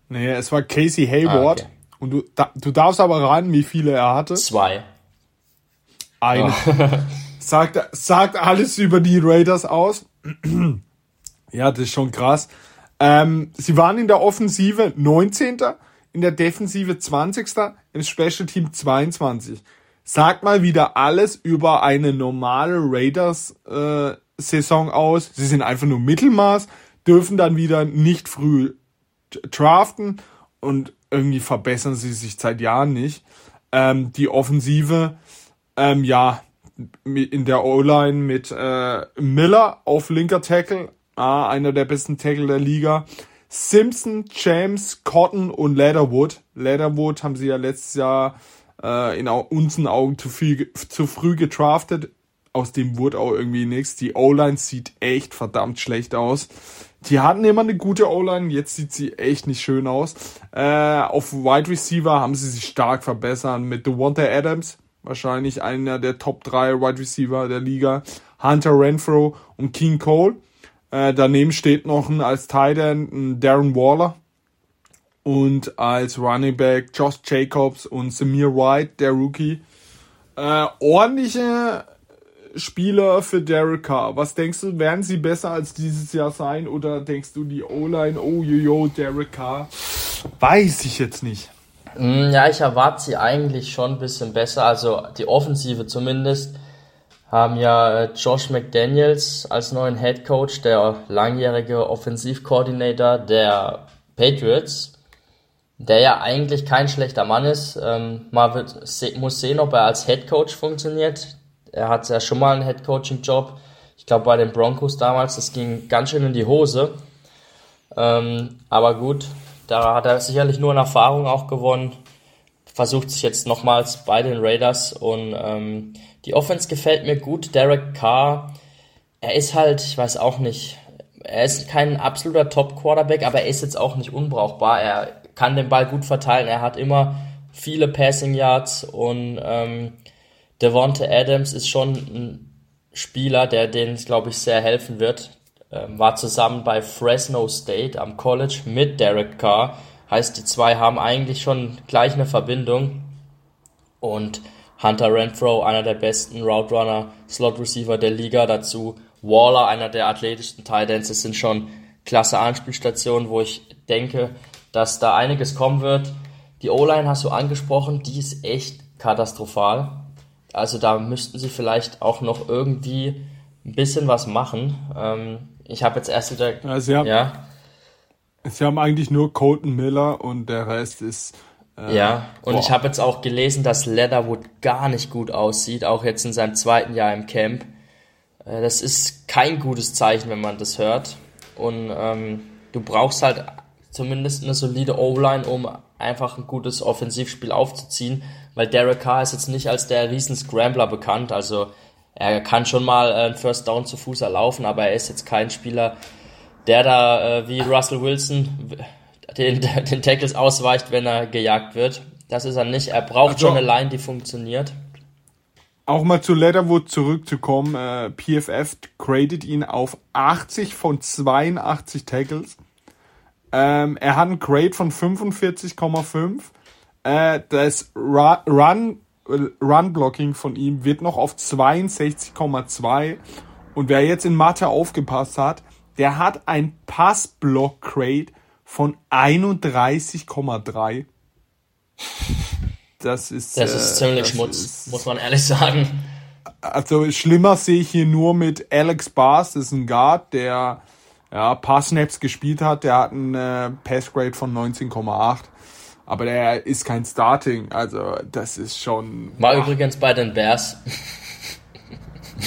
Nee, es war Casey Hayward. Ah, okay. Und du, da, du darfst aber raten, wie viele er hatte. Zwei. Eine. Oh. sagt, sagt alles über die Raiders aus. Ja, das ist schon krass. Ähm, sie waren in der Offensive 19. In der Defensive 20. Im Special Team 22. Sagt mal wieder alles über eine normale Raiders äh, Saison aus. Sie sind einfach nur Mittelmaß, dürfen dann wieder nicht früh draften und irgendwie verbessern sie sich seit Jahren nicht. Ähm, die Offensive, ähm, ja, in der O-Line mit äh, Miller auf linker Tackle, ah, einer der besten Tackle der Liga. Simpson, James, Cotton und Leatherwood. Leatherwood haben sie ja letztes Jahr äh, in unseren Augen zu, viel, zu früh getraftet. Aus dem wurde auch irgendwie nichts. Die O-Line sieht echt verdammt schlecht aus. Die hatten immer eine gute O-Line, jetzt sieht sie echt nicht schön aus. Äh, auf Wide Receiver haben sie sich stark verbessert mit Devonta Adams, wahrscheinlich einer der Top 3 Wide Receiver der Liga, Hunter Renfro und King Cole. Äh, daneben steht noch ein als Tight End Darren Waller und als Running Back Josh Jacobs und Samir White, der Rookie. Äh, ordentliche Spieler für Derek Carr. Was denkst du, werden sie besser als dieses Jahr sein oder denkst du die O-Line, oh jojo, Derek Carr? Weiß ich jetzt nicht. Mm, ja, ich erwarte sie eigentlich schon ein bisschen besser. Also die Offensive zumindest haben ja äh, Josh McDaniels als neuen Head Coach, der langjährige Offensivkoordinator der Patriots, der ja eigentlich kein schlechter Mann ist. Ähm, man wird, muss sehen, ob er als Head Coach funktioniert. Er hat ja schon mal einen Head Coaching Job. Ich glaube bei den Broncos damals, das ging ganz schön in die Hose. Ähm, aber gut, da hat er sicherlich nur eine Erfahrung auch gewonnen. Versucht sich jetzt nochmals bei den Raiders und ähm, die Offense gefällt mir gut. Derek Carr, er ist halt, ich weiß auch nicht, er ist kein absoluter Top-Quarterback, aber er ist jetzt auch nicht unbrauchbar. Er kann den Ball gut verteilen, er hat immer viele Passing Yards und ähm, Devonta Adams ist schon ein Spieler, der denen, glaube ich, sehr helfen wird. Ähm, war zusammen bei Fresno State am College mit Derek Carr. Heißt, die zwei haben eigentlich schon gleich eine Verbindung. Und Hunter Renfro, einer der besten Route Runner, Slot Receiver der Liga. Dazu Waller, einer der athletischsten Titans. Das sind schon klasse Anspielstationen, wo ich denke, dass da einiges kommen wird. Die O-Line hast du angesprochen, die ist echt katastrophal. Also da müssten sie vielleicht auch noch irgendwie ein bisschen was machen. Ähm, ich habe jetzt erst wieder. Ja, sie haben, ja. Sie haben eigentlich nur Colton Miller und der Rest ist. Äh, ja, und boah. ich habe jetzt auch gelesen, dass Leatherwood gar nicht gut aussieht, auch jetzt in seinem zweiten Jahr im Camp. Äh, das ist kein gutes Zeichen, wenn man das hört. Und ähm, du brauchst halt zumindest eine solide O-Line, um einfach ein gutes Offensivspiel aufzuziehen, weil Derek Carr ist jetzt nicht als der riesen Scrambler bekannt, also er kann schon mal ein First Down zu Fuß erlaufen, aber er ist jetzt kein Spieler, der da äh, wie Russell Wilson den, den Tackles ausweicht, wenn er gejagt wird. Das ist er nicht. Er braucht also, schon eine Line, die funktioniert. Auch mal zu Leatherwood zurückzukommen. Äh, PFF gradet ihn auf 80 von 82 Tackles. Ähm, er hat einen Grade von 45,5. Äh, das Run, Run Blocking von ihm wird noch auf 62,2. Und wer jetzt in Mathe aufgepasst hat, der hat ein Passblock Grade von 31,3. Das ist, das ist äh, ziemlich Schmutz, ist, muss man ehrlich sagen. Also schlimmer sehe ich hier nur mit Alex Bars, das ist ein Guard, der ja, paar Snaps gespielt hat. Der hat einen äh, Passgrade von 19,8. Aber der ist kein Starting. Also, das ist schon. War ach. übrigens bei den Bears.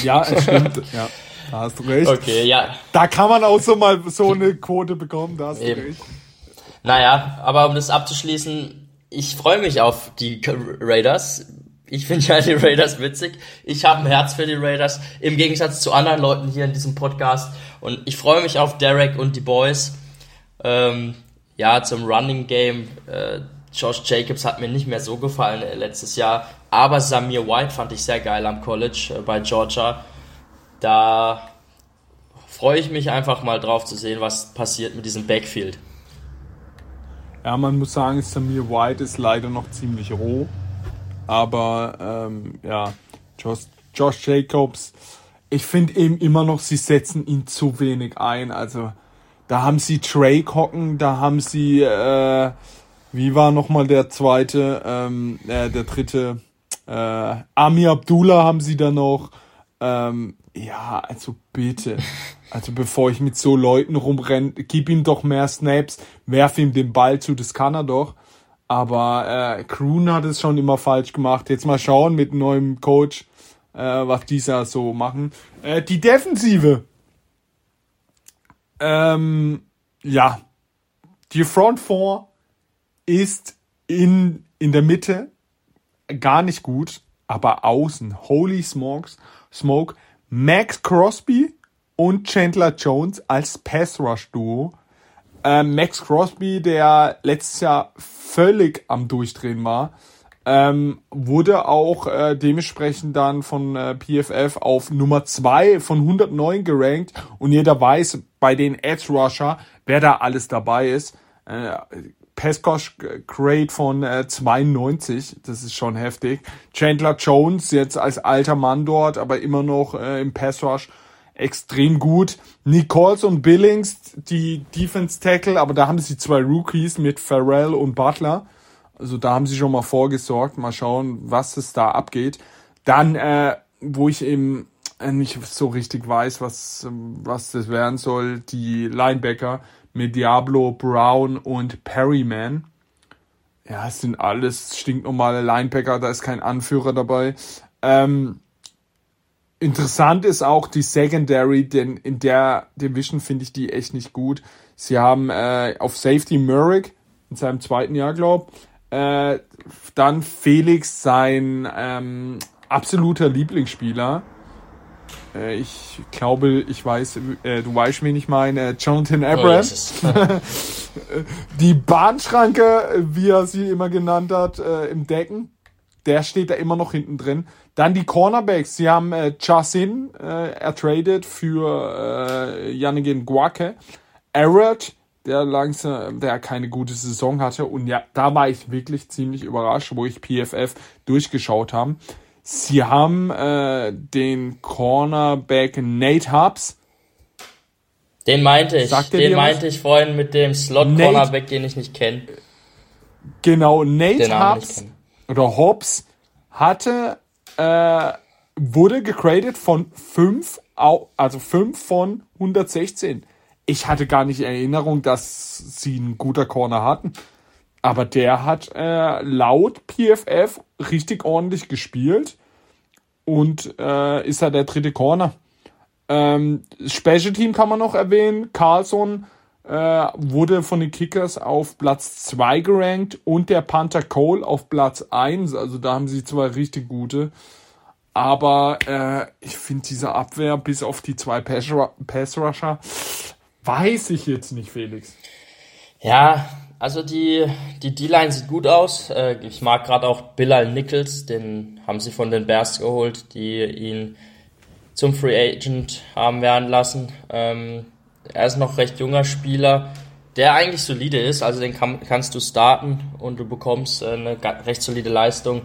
ja, es stimmt. ja, da hast du recht. Okay, ja. Da kann man auch so mal so eine Quote bekommen. Da hast Eben. du recht. Naja, aber um das abzuschließen, ich freue mich auf die Raiders. Ich finde ja die Raiders witzig. Ich habe ein Herz für die Raiders. Im Gegensatz zu anderen Leuten hier in diesem Podcast. Und ich freue mich auf Derek und die Boys. Ähm, ja, zum Running Game. Äh, Josh Jacobs hat mir nicht mehr so gefallen äh, letztes Jahr. Aber Samir White fand ich sehr geil am College äh, bei Georgia. Da freue ich mich einfach mal drauf zu sehen, was passiert mit diesem Backfield. Ja, man muss sagen, Samir White ist leider noch ziemlich roh. Aber ähm, ja, Josh, Josh Jacobs, ich finde eben immer noch, sie setzen ihn zu wenig ein. Also da haben sie Trey hocken, da haben sie, äh, wie war nochmal der zweite, ähm, äh, der dritte, äh, Ami Abdullah haben sie da noch. Ähm, ja, also bitte. Also bevor ich mit so Leuten rumrenne, gib ihm doch mehr Snaps, werf ihm den Ball zu, das kann er doch. Aber äh, Kroon hat es schon immer falsch gemacht. Jetzt mal schauen mit neuem Coach. äh, was dieser so machen. Äh, die Defensive. Ähm, ja. Die Front Four ist in, in der Mitte gar nicht gut, aber außen, holy smokes, smoke, Max Crosby und Chandler Jones als Pass Rush Duo. Ähm, Max Crosby, der letztes Jahr völlig am Durchdrehen war, ähm, wurde auch äh, dementsprechend dann von äh, PFF auf Nummer 2 von 109 gerankt und jeder weiß bei den Edge Rusher, wer da alles dabei ist. Äh, Peskosh Grade von äh, 92, das ist schon heftig. Chandler Jones jetzt als alter Mann dort, aber immer noch äh, im Pass Rush extrem gut. Nichols und Billings, die Defense Tackle, aber da haben sie zwei Rookies mit Farrell und Butler. Also da haben sie schon mal vorgesorgt. Mal schauen, was es da abgeht. Dann, äh, wo ich eben äh, nicht so richtig weiß, was, was das werden soll, die Linebacker mit Diablo, Brown und Perryman. Ja, es sind alles stinknormale Linebacker, da ist kein Anführer dabei. Ähm, interessant ist auch die Secondary, denn in der Division finde ich die echt nicht gut. Sie haben äh, auf Safety Merrick in seinem zweiten Jahr, glaub. Äh, dann Felix, sein ähm, absoluter Lieblingsspieler. Äh, ich glaube, ich weiß, äh, du weißt, wen ich meine. Jonathan Abram. Oh, die Bahnschranke, wie er sie immer genannt hat, äh, im Decken. Der steht da immer noch hinten drin. Dann die Cornerbacks. Sie haben äh, Chasin äh, ertradet für äh, Yannick Guake. Arrett, der langsam, der keine gute Saison hatte. Und ja, da war ich wirklich ziemlich überrascht, wo ich PFF durchgeschaut habe. Sie haben äh, den Cornerback Nate Hubs. Den meinte ich. Sagt den meinte was? ich vorhin mit dem Slot-Cornerback, den ich nicht kenne. Genau, Nate Hubs oder Hobbs hatte, äh, wurde gegradet von 5, also 5 von 116. Ich hatte gar nicht Erinnerung, dass sie ein guter Corner hatten. Aber der hat äh, laut PFF richtig ordentlich gespielt und äh, ist ja der dritte Corner. Ähm, Special Team kann man noch erwähnen. Carlson äh, wurde von den Kickers auf Platz 2 gerankt und der Panther Cole auf Platz 1. Also da haben sie zwei richtig gute. Aber äh, ich finde diese Abwehr bis auf die zwei Pass-Rusher weiß ich jetzt nicht, Felix. Ja, also die die D-Line sieht gut aus. Äh, ich mag gerade auch Bilal Nichols, den haben sie von den Bears geholt, die ihn zum Free Agent haben werden lassen. Ähm, er ist noch recht junger Spieler, der eigentlich solide ist, also den kann, kannst du starten und du bekommst äh, eine recht solide Leistung.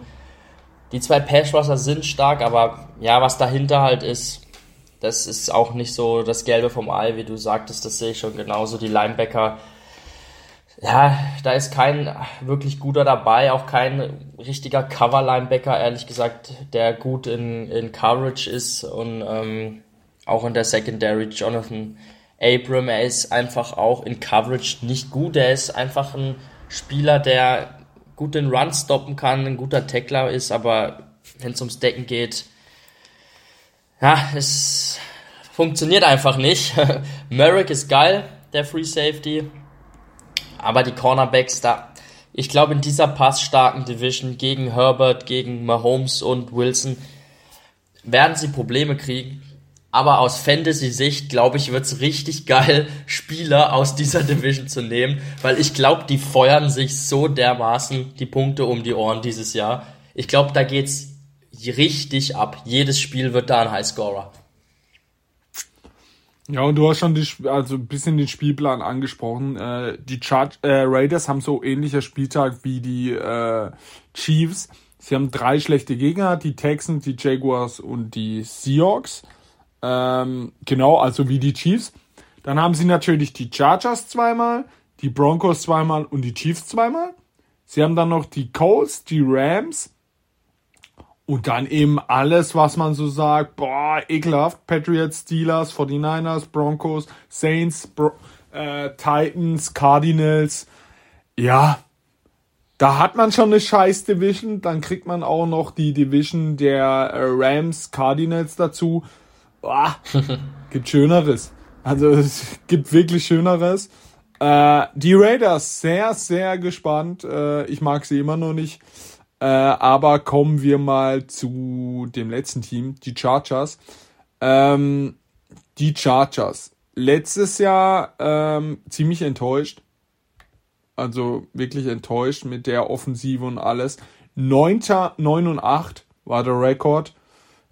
Die zwei Pass Rusher sind stark, aber ja, was dahinter halt ist, das ist auch nicht so das Gelbe vom Ei, wie du sagtest, das sehe ich schon genauso. Die Linebacker ja, da ist kein wirklich guter dabei, auch kein richtiger Cover-Linebacker, ehrlich gesagt, der gut in, in Coverage ist und ähm, auch in der Secondary. Jonathan Abram, er ist einfach auch in Coverage nicht gut. Er ist einfach ein Spieler, der gut den Run stoppen kann, ein guter Tackler ist, aber wenn es ums Decken geht, ja, es funktioniert einfach nicht. Merrick ist geil, der Free Safety aber die Cornerbacks da, ich glaube, in dieser passstarken Division gegen Herbert, gegen Mahomes und Wilson werden sie Probleme kriegen. Aber aus Fantasy-Sicht, glaube ich, wird es richtig geil, Spieler aus dieser Division zu nehmen, weil ich glaube, die feuern sich so dermaßen die Punkte um die Ohren dieses Jahr. Ich glaube, da geht's richtig ab. Jedes Spiel wird da ein Highscorer. Ja, und du hast schon die, also ein bisschen den Spielplan angesprochen. Äh, die Char äh, Raiders haben so ähnlicher Spieltag wie die äh, Chiefs. Sie haben drei schlechte Gegner, die Texans, die Jaguars und die Seahawks. Ähm, genau, also wie die Chiefs. Dann haben sie natürlich die Chargers zweimal, die Broncos zweimal und die Chiefs zweimal. Sie haben dann noch die Colts, die Rams, und dann eben alles, was man so sagt, boah, ekelhaft. Patriots, Steelers, 49ers, Broncos, Saints, Bro äh, Titans, Cardinals. Ja, da hat man schon eine scheiß Division, dann kriegt man auch noch die Division der äh, Rams Cardinals dazu. Boah, gibt Schöneres. Also es gibt wirklich Schöneres. Äh, die Raiders, sehr, sehr gespannt. Äh, ich mag sie immer noch nicht. Äh, aber kommen wir mal zu dem letzten Team, die Chargers. Ähm, die Chargers. Letztes Jahr ähm, ziemlich enttäuscht also wirklich enttäuscht mit der Offensive und alles. Neunter, 9 und 8 war der Rekord.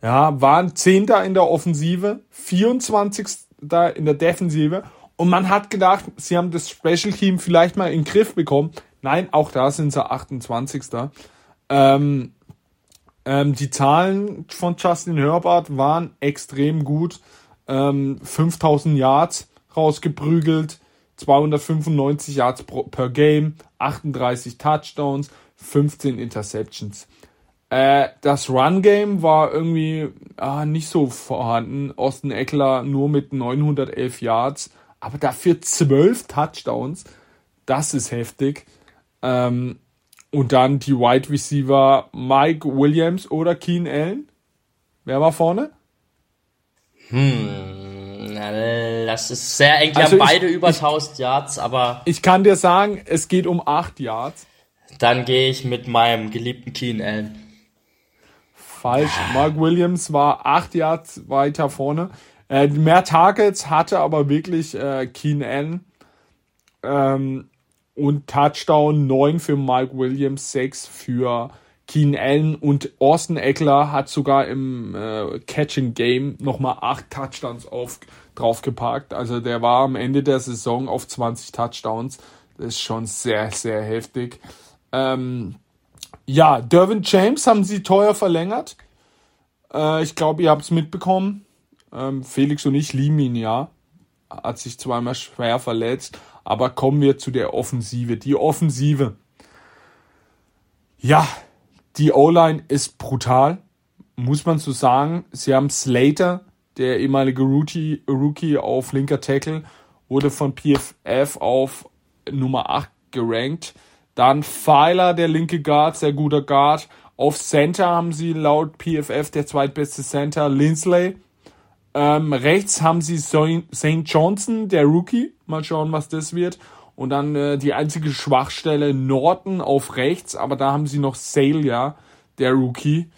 Ja, waren Zehnter in der Offensive, 24. in der Defensive. Und man hat gedacht, sie haben das Special Team vielleicht mal in den Griff bekommen. Nein, auch da sind sie 28. Ähm, ähm, die Zahlen von Justin Herbert waren extrem gut. Ähm, 5000 Yards rausgeprügelt, 295 Yards per Game, 38 Touchdowns, 15 Interceptions. Äh, das Run-Game war irgendwie ah, nicht so vorhanden. Austin Eckler nur mit 911 Yards, aber dafür 12 Touchdowns. Das ist heftig. Ähm, und dann die Wide Receiver Mike Williams oder Keen Allen. Wer war vorne? Hm, das ist sehr eng. Die also haben beide ich, über 1000 Yards, aber. Ich kann dir sagen, es geht um 8 Yards. Dann gehe ich mit meinem geliebten Keen Allen. Falsch. Mark Williams war 8 Yards weiter vorne. Äh, mehr Targets hatte aber wirklich äh, Keen Allen. Ähm, und Touchdown 9 für Mike Williams, 6 für Keen Allen und Austin Eckler hat sogar im äh, Catching Game nochmal 8 Touchdowns auf draufgepackt. Also der war am Ende der Saison auf 20 Touchdowns. Das ist schon sehr, sehr heftig. Ähm, ja, Dervin James haben sie teuer verlängert. Äh, ich glaube, ihr habt es mitbekommen. Ähm, Felix und ich lieben ihn ja. Hat sich zweimal schwer verletzt. Aber kommen wir zu der Offensive. Die Offensive. Ja, die O-Line ist brutal. Muss man so sagen. Sie haben Slater, der ehemalige Rookie, auf linker Tackle, wurde von PFF auf Nummer 8 gerankt. Dann Pfeiler, der linke Guard, sehr guter Guard. Auf Center haben sie laut PFF der zweitbeste Center, Lindsley. Ähm, rechts haben sie St. Johnson, der Rookie. Mal schauen, was das wird. Und dann äh, die einzige Schwachstelle Norton auf rechts, aber da haben sie noch Salia, der Rookie.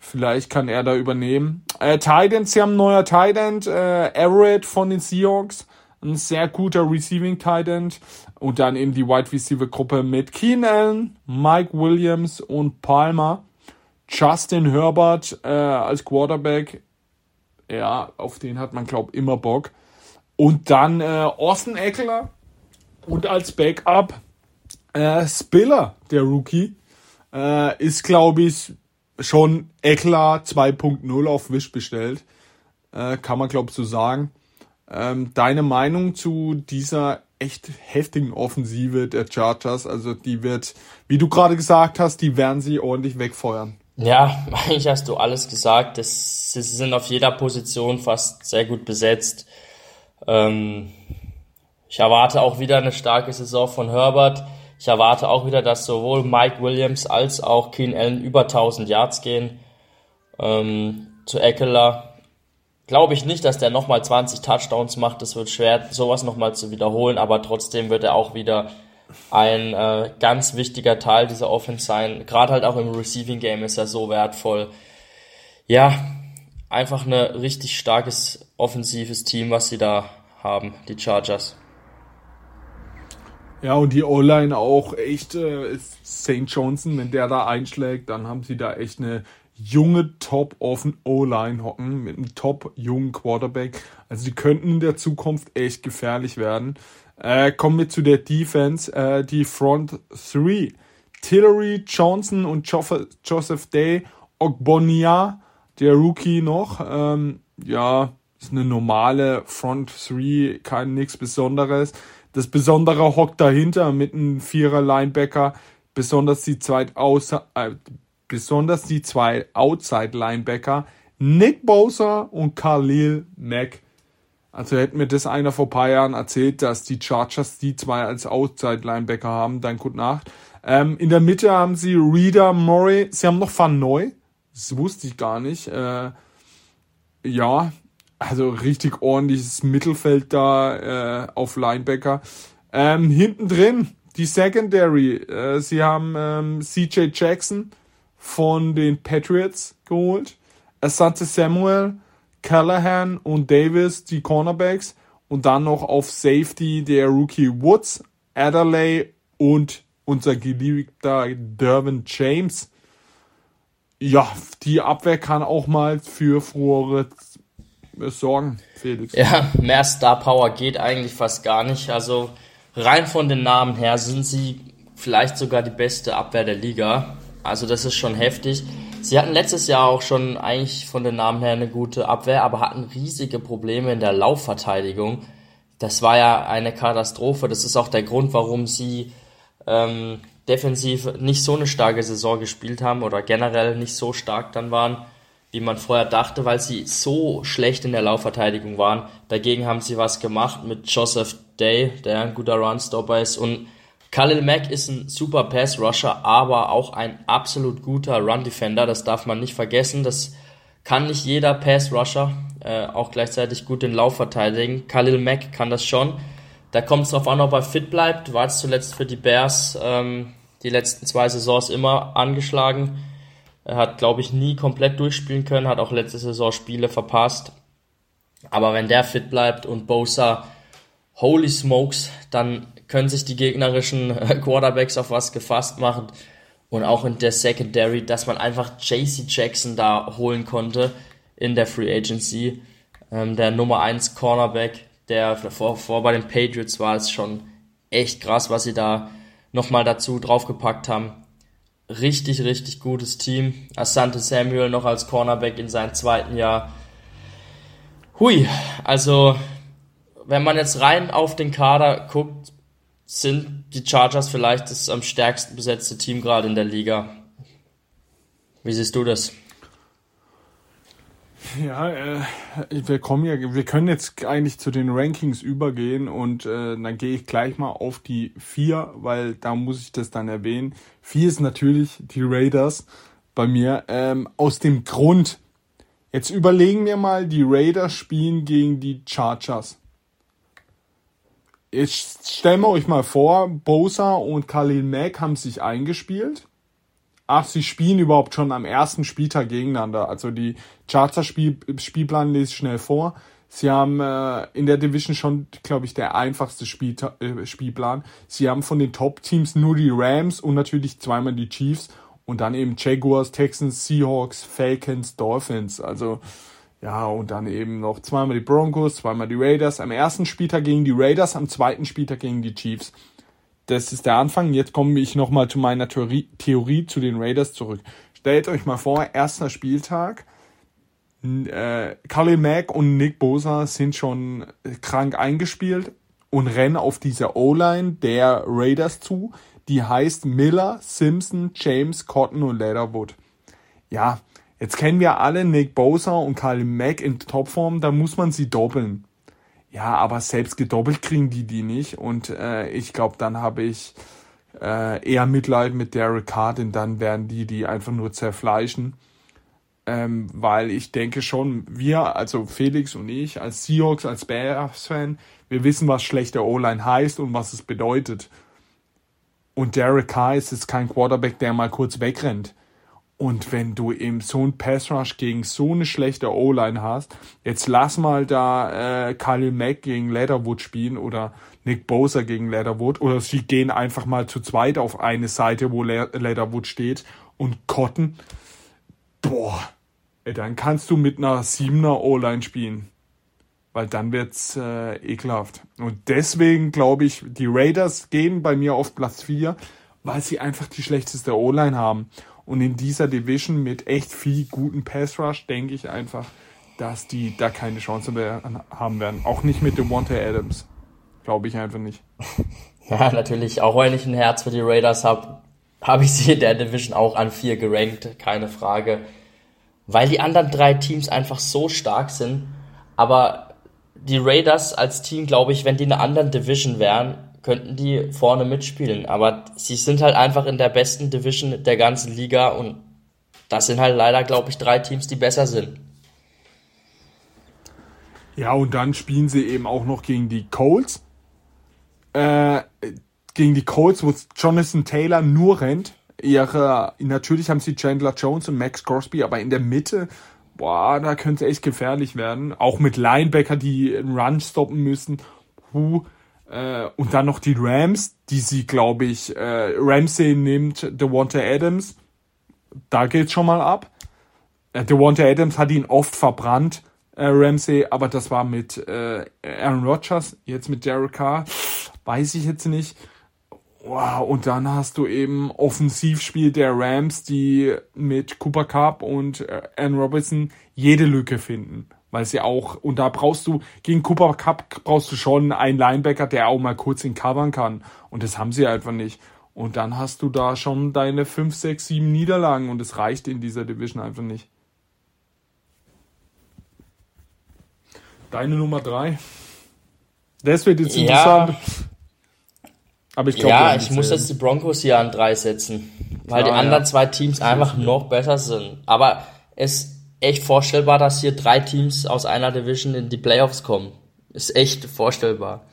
Vielleicht kann er da übernehmen. Äh, Titans, sie haben einen neuer Titan, äh, Everett von den Seahawks. Ein sehr guter Receiving Titan. Und dann eben die Wide Receiver Gruppe mit Keen Allen, Mike Williams und Palmer. Justin Herbert äh, als Quarterback. Ja, auf den hat man, glaube immer Bock. Und dann äh, Austin Eckler. Und als Backup äh, Spiller, der Rookie. Äh, ist, glaube ich, schon Eckler 2.0 auf Wish bestellt. Äh, kann man, glaube ich, so sagen. Ähm, deine Meinung zu dieser echt heftigen Offensive der Chargers? Also die wird, wie du gerade gesagt hast, die werden sie ordentlich wegfeuern. Ja, eigentlich hast du alles gesagt. Sie sind auf jeder Position fast sehr gut besetzt. Ähm, ich erwarte auch wieder eine starke Saison von Herbert. Ich erwarte auch wieder, dass sowohl Mike Williams als auch Keen Allen über 1000 Yards gehen. Ähm, zu Eckler glaube ich nicht, dass der nochmal 20 Touchdowns macht. Das wird schwer, sowas nochmal zu wiederholen, aber trotzdem wird er auch wieder ein äh, ganz wichtiger Teil dieser Offense sein. Gerade halt auch im Receiving Game ist er so wertvoll. Ja, einfach ein richtig starkes offensives Team, was sie da haben, die Chargers. Ja, und die O-Line auch echt, äh, St. Johnson, wenn der da einschlägt, dann haben sie da echt eine junge Top-O-Line hocken mit einem top-jungen Quarterback. Also die könnten in der Zukunft echt gefährlich werden. Äh, kommen wir zu der Defense, äh, die Front 3. Tillery, Johnson und Joseph Day, Ogbonia, der Rookie noch. Ähm, ja, ist eine normale Front 3, kein nichts Besonderes. Das Besondere hockt dahinter mit einem Vierer Linebacker, besonders die zwei, äh, besonders die zwei Outside Linebacker, Nick Bosa und Khalil Mack. Also hätten mir das einer vor paar Jahren erzählt, dass die Chargers die zwei als Outside Linebacker haben, dann gut Nacht. Ähm, in der Mitte haben sie Reader, Murray, sie haben noch Van Neu. Das wusste ich gar nicht. Äh, ja, also richtig ordentliches Mittelfeld da äh, auf Linebacker. Ähm, hinten drin die Secondary. Äh, sie haben ähm, CJ Jackson von den Patriots geholt. Asante Samuel, Callahan und Davis, die Cornerbacks. Und dann noch auf Safety der Rookie Woods, Adderley und unser geliebter Dervin James. Ja, die Abwehr kann auch mal für Furore sorgen, Felix. Ja, mehr Star Power geht eigentlich fast gar nicht. Also rein von den Namen her sind sie vielleicht sogar die beste Abwehr der Liga. Also das ist schon heftig. Sie hatten letztes Jahr auch schon eigentlich von den Namen her eine gute Abwehr, aber hatten riesige Probleme in der Laufverteidigung. Das war ja eine Katastrophe. Das ist auch der Grund, warum sie ähm, defensiv nicht so eine starke Saison gespielt haben oder generell nicht so stark dann waren, wie man vorher dachte, weil sie so schlecht in der Laufverteidigung waren. Dagegen haben sie was gemacht mit Joseph Day, der ein guter Runstopper ist und Khalil Mack ist ein super Pass-Rusher, aber auch ein absolut guter Run-Defender. Das darf man nicht vergessen. Das kann nicht jeder Pass-Rusher äh, auch gleichzeitig gut den Lauf verteidigen. Khalil Mack kann das schon. Da kommt es darauf an, ob er fit bleibt. War es zuletzt für die Bears ähm, die letzten zwei Saisons immer angeschlagen. Er hat, glaube ich, nie komplett durchspielen können, hat auch letzte Saison Spiele verpasst. Aber wenn der fit bleibt und Bosa holy smokes, dann können sich die gegnerischen Quarterbacks auf was gefasst machen. Und auch in der Secondary, dass man einfach JC Jackson da holen konnte in der Free Agency. Ähm, der Nummer 1 Cornerback, der vor, vor bei den Patriots war, ist schon echt krass, was sie da nochmal dazu draufgepackt haben. Richtig, richtig gutes Team. Asante Samuel noch als Cornerback in seinem zweiten Jahr. Hui, also wenn man jetzt rein auf den Kader guckt, sind die Chargers vielleicht das am stärksten besetzte Team gerade in der Liga. Wie siehst du das? Ja, äh, wir kommen ja, wir können jetzt eigentlich zu den Rankings übergehen und äh, dann gehe ich gleich mal auf die vier, weil da muss ich das dann erwähnen. Vier ist natürlich die Raiders bei mir. Ähm, aus dem Grund, jetzt überlegen wir mal, die Raiders spielen gegen die Chargers jetzt stellen wir euch mal vor, Bosa und Khalil Mack haben sich eingespielt. Ach, sie spielen überhaupt schon am ersten Spieltag gegeneinander. Also die Charter -Spiel Spielplan lese ich schnell vor. Sie haben äh, in der Division schon, glaube ich, der einfachste Spiel äh, Spielplan. Sie haben von den Top-Teams nur die Rams und natürlich zweimal die Chiefs und dann eben Jaguars, Texans, Seahawks, Falcons, Dolphins. Also ja, und dann eben noch zweimal die Broncos, zweimal die Raiders. Am ersten Spieltag gegen die Raiders, am zweiten Spieltag gegen die Chiefs. Das ist der Anfang. Jetzt komme ich nochmal zu meiner Theorie, Theorie zu den Raiders zurück. Stellt euch mal vor, erster Spieltag. Äh, Khalil Mack und Nick Bosa sind schon krank eingespielt und rennen auf diese O-Line der Raiders zu. Die heißt Miller, Simpson, James, Cotton und Leatherwood. Ja, Jetzt kennen wir alle Nick Bosa und Karl Mack in Topform, da muss man sie doppeln. Ja, aber selbst gedoppelt kriegen die die nicht und äh, ich glaube, dann habe ich äh, eher Mitleid mit Derek Carr, denn dann werden die die einfach nur zerfleischen. Ähm, weil ich denke schon, wir, also Felix und ich, als Seahawks, als Bears-Fan, wir wissen, was schlechte O-Line heißt und was es bedeutet. Und Derek Carr ist jetzt kein Quarterback, der mal kurz wegrennt. Und wenn du eben so ein Pass Rush gegen so eine schlechte O-Line hast, jetzt lass mal da äh, Khalil Mack gegen Leatherwood spielen oder Nick Bosa gegen Leatherwood oder sie gehen einfach mal zu zweit auf eine Seite, wo Le Leatherwood steht und Cotton. Boah, ey, dann kannst du mit einer 7er O-Line spielen. Weil dann wird's äh, ekelhaft. Und deswegen glaube ich, die Raiders gehen bei mir auf Platz 4, weil sie einfach die schlechteste O-Line haben. Und in dieser Division mit echt viel guten Pass Rush denke ich einfach, dass die da keine Chance mehr haben werden. Auch nicht mit Devontae Adams. Glaube ich einfach nicht. Ja, natürlich. Auch wenn ich ein Herz für die Raiders habe, habe ich sie in der Division auch an vier gerankt. Keine Frage. Weil die anderen drei Teams einfach so stark sind. Aber die Raiders als Team, glaube ich, wenn die in einer anderen Division wären, könnten die vorne mitspielen. Aber sie sind halt einfach in der besten Division der ganzen Liga und das sind halt leider, glaube ich, drei Teams, die besser sind. Ja, und dann spielen sie eben auch noch gegen die Colts. Äh, gegen die Colts, wo Jonathan Taylor nur rennt. Ihre, natürlich haben sie Chandler Jones und Max Crosby, aber in der Mitte, boah, da könnte es echt gefährlich werden. Auch mit Linebacker, die einen Run stoppen müssen. Huh. Äh, und dann noch die Rams, die sie, glaube ich, äh, Ramsey nimmt Devonta Adams. Da geht's schon mal ab. Äh, Devonta Adams hat ihn oft verbrannt äh, Ramsey, aber das war mit äh, Aaron Rodgers, jetzt mit Derek Carr, weiß ich jetzt nicht. Wow, und dann hast du eben Offensivspiel der Rams, die mit Cooper Cup und äh, Aaron Robinson jede Lücke finden. Weil sie auch, und da brauchst du, gegen Cooper Cup brauchst du schon einen Linebacker, der auch mal kurz ihn covern kann. Und das haben sie einfach nicht. Und dann hast du da schon deine 5, 6, 7 Niederlagen und es reicht in dieser Division einfach nicht. Deine Nummer drei. Das wird jetzt interessant. Ja. Aber ich glaube, ja, ich muss jetzt die Broncos hier an drei setzen, weil Klar, die anderen ja. zwei Teams einfach noch besser sind. Aber es echt vorstellbar, dass hier drei Teams aus einer Division in die Playoffs kommen. Ist echt vorstellbar.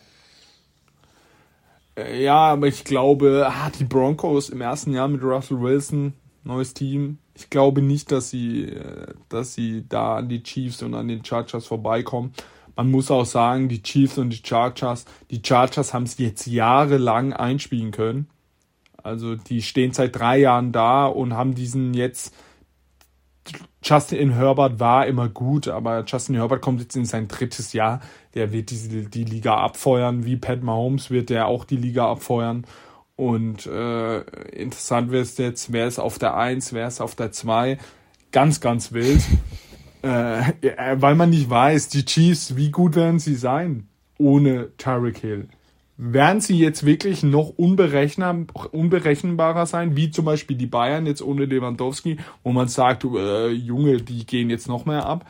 Äh, ja, aber ich glaube, ah, die Broncos im ersten Jahr mit Russell Wilson, neues Team. Ich glaube nicht, dass sie, äh, dass sie da an die Chiefs und an den Chargers vorbeikommen. Man muss auch sagen, die Chiefs und die Chargers, die Chargers haben es jetzt jahrelang einspielen können. Also die stehen seit drei Jahren da und haben diesen jetzt. Justin Herbert war immer gut, aber Justin Herbert kommt jetzt in sein drittes Jahr. Der wird diese, die Liga abfeuern, wie Pat Mahomes wird der auch die Liga abfeuern. Und äh, interessant wird es jetzt, wer ist auf der 1, wer ist auf der 2. Ganz, ganz wild. Äh, weil man nicht weiß, die Chiefs, wie gut werden sie sein ohne Tyreek Hill? Werden sie jetzt wirklich noch unberechenbarer sein, wie zum Beispiel die Bayern jetzt ohne Lewandowski, wo man sagt, äh, Junge, die gehen jetzt noch mehr ab.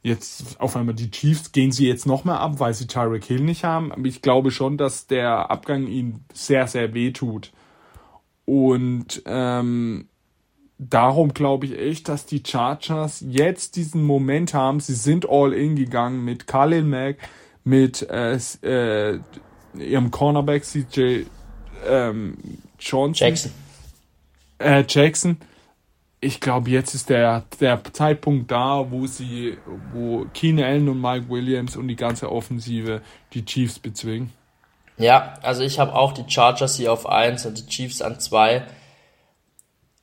Jetzt auf einmal die Chiefs gehen sie jetzt noch mehr ab, weil sie Tyreek Hill nicht haben. Ich glaube schon, dass der Abgang ihnen sehr, sehr weh tut. Und ähm, darum glaube ich echt, dass die Chargers jetzt diesen Moment haben. Sie sind all in gegangen mit Khalil Mack, mit äh, äh, ihrem Cornerback CJ ähm, Johnson. Jackson. Äh, Jackson. Ich glaube, jetzt ist der, der Zeitpunkt da, wo sie, wo Keenan Allen und Mike Williams und die ganze Offensive die Chiefs bezwingen. Ja, also ich habe auch die Chargers hier auf 1 und die Chiefs an 2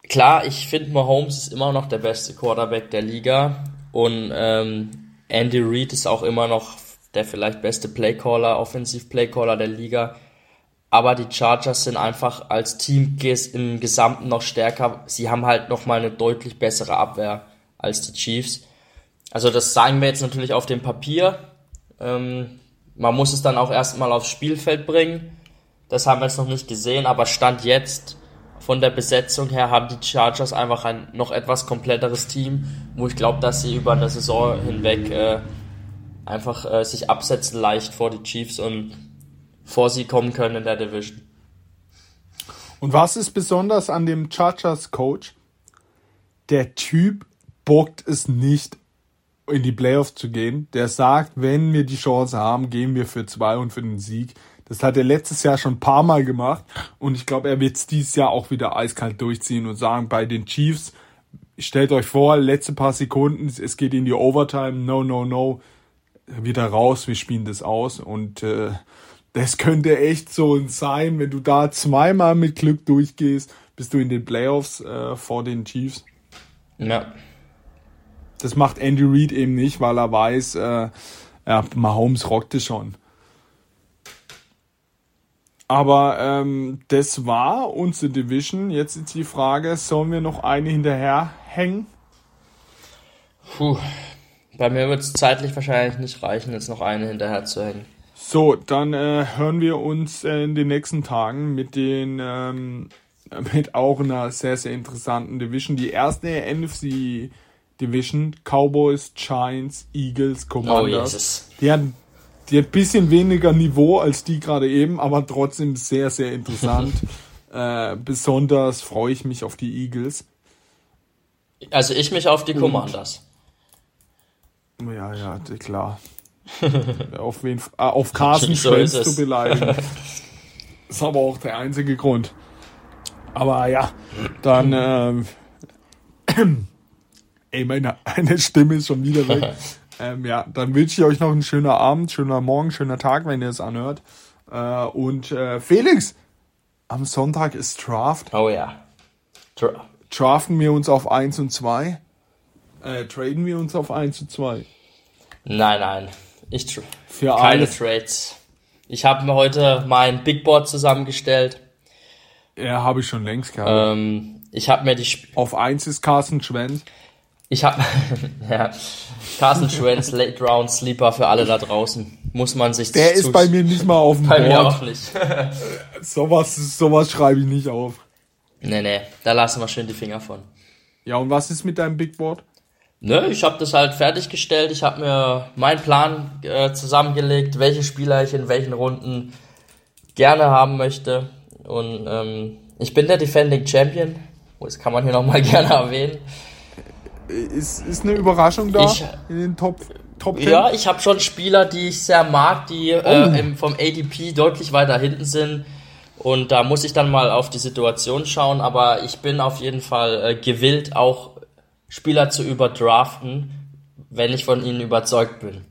klar, ich finde Mahomes ist immer noch der beste Quarterback der Liga und ähm, Andy Reid ist auch immer noch der vielleicht beste Playcaller, Offensive Playcaller der Liga. Aber die Chargers sind einfach als Team im Gesamten noch stärker. Sie haben halt noch mal eine deutlich bessere Abwehr als die Chiefs. Also das sagen wir jetzt natürlich auf dem Papier. Ähm, man muss es dann auch erstmal aufs Spielfeld bringen. Das haben wir jetzt noch nicht gesehen, aber Stand jetzt von der Besetzung her haben die Chargers einfach ein noch etwas kompletteres Team, wo ich glaube, dass sie über eine Saison hinweg äh, einfach äh, sich absetzen leicht vor die Chiefs und vor sie kommen können in der Division. Und was ist besonders an dem Chargers Coach? Der Typ bockt es nicht, in die Playoffs zu gehen. Der sagt, wenn wir die Chance haben, gehen wir für zwei und für den Sieg. Das hat er letztes Jahr schon ein paar Mal gemacht und ich glaube, er wird es dieses Jahr auch wieder eiskalt durchziehen und sagen, bei den Chiefs, stellt euch vor, letzte paar Sekunden, es geht in die Overtime, no, no, no, wieder raus, wir spielen das aus und äh, das könnte echt so sein, wenn du da zweimal mit Glück durchgehst, bist du in den Playoffs äh, vor den Chiefs. Ja. Das macht Andy Reid eben nicht, weil er weiß, äh, ja, Mahomes rockt es schon. Aber ähm, das war unsere Division. Jetzt ist die Frage, sollen wir noch eine hinterher hängen? Puh. Bei mir wird es zeitlich wahrscheinlich nicht reichen, jetzt noch eine hinterher zu hängen. So, dann äh, hören wir uns äh, in den nächsten Tagen mit den ähm, mit auch einer sehr, sehr interessanten Division. Die erste NFC Division, Cowboys, Giants, Eagles, Commanders. Oh. Die hatten Die hat bisschen weniger Niveau als die gerade eben, aber trotzdem sehr, sehr interessant. äh, besonders freue ich mich auf die Eagles. Also ich mich auf die Commanders. Ja, ja, klar. auf wen, äh, auf Carsten So Schwenz zu beleidigen. ist aber auch der einzige Grund. Aber ja, dann, ähm, ey, meine, meine Stimme ist schon wieder weg. ähm, ja, dann wünsche ich euch noch einen schönen Abend, schöner Morgen, schöner Tag, wenn ihr es anhört. Äh, und äh, Felix, am Sonntag ist Draft. Oh ja. Dra- Draften wir uns auf 1 und 2? Äh, traden wir uns auf 1 und 2? Nein, nein. Ich tr Für keine alles. Trades. Ich habe mir heute mein Big Board zusammengestellt. Ja, habe ich schon längst gehabt. Ähm, ich habe mir die Sp Auf 1 ist Carsten Schwenz. ich habe ja Carsten Schwenz Late Round Sleeper für alle da draußen. Muss man sich Der zu- ist bei mir nicht mal auf dem bei mir auch Board. nicht. Sowas, sowas schreibe ich nicht auf. nee, nee, da lassen wir schön die Finger von. Ja, und was ist mit deinem Big Board? Nö, ich habe das halt fertiggestellt. Ich habe mir meinen Plan äh, zusammengelegt, welche Spieler ich in welchen Runden gerne haben möchte. Und ähm, ich bin der Defending Champion. Das kann man hier nochmal gerne erwähnen. Ist, ist eine Überraschung da Ich- in den Top, Top 10? Ja, ich habe schon Spieler, die ich sehr mag, die Oh. äh, im, vom ADP deutlich weiter hinten sind. Und da muss ich dann mal auf die Situation schauen. Aber ich bin auf jeden Fall äh, gewillt, auch Spieler zu überdraften, wenn ich von ihnen überzeugt bin.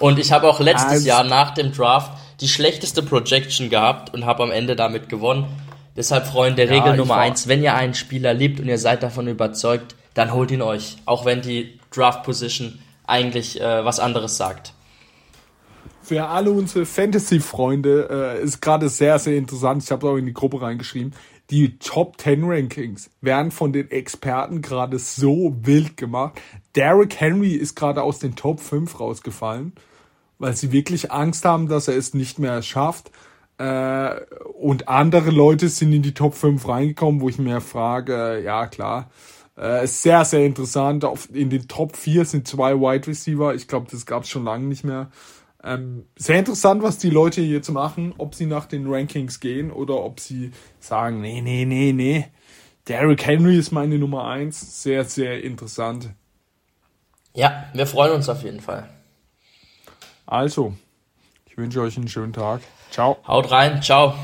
Und ich habe auch letztes Also- Jahr nach dem Draft die schlechteste Projection gehabt und habe am Ende damit gewonnen. Deshalb, Freunde, Ja, Regel Nummer eins, wenn ihr einen Spieler liebt und ihr seid davon überzeugt, dann holt ihn euch. Auch wenn die Draft Position eigentlich äh, was anderes sagt. Für alle unsere Fantasy-Freunde äh, ist gerade sehr, sehr interessant. Ich habe es auch in die Gruppe reingeschrieben. Die Top 10 Rankings werden von den Experten gerade so wild gemacht. Derrick Henry ist gerade aus den Top 5 rausgefallen, weil sie wirklich Angst haben, dass er es nicht mehr schafft. Äh, und andere Leute sind in die Top 5 reingekommen, wo ich mir frage, ja klar, äh, sehr, sehr interessant. In den Top 4 sind zwei Wide Receiver. Ich glaube, das gab es schon lange nicht mehr. Ähm, sehr interessant, was die Leute jetzt machen, ob sie nach den Rankings gehen oder ob sie sagen, nee, nee, nee, nee. Derrick Henry ist meine Nummer eins. Sehr, sehr interessant. Ja, wir freuen uns auf jeden Fall. Also, ich wünsche euch einen schönen Tag. Ciao. Haut rein, ciao.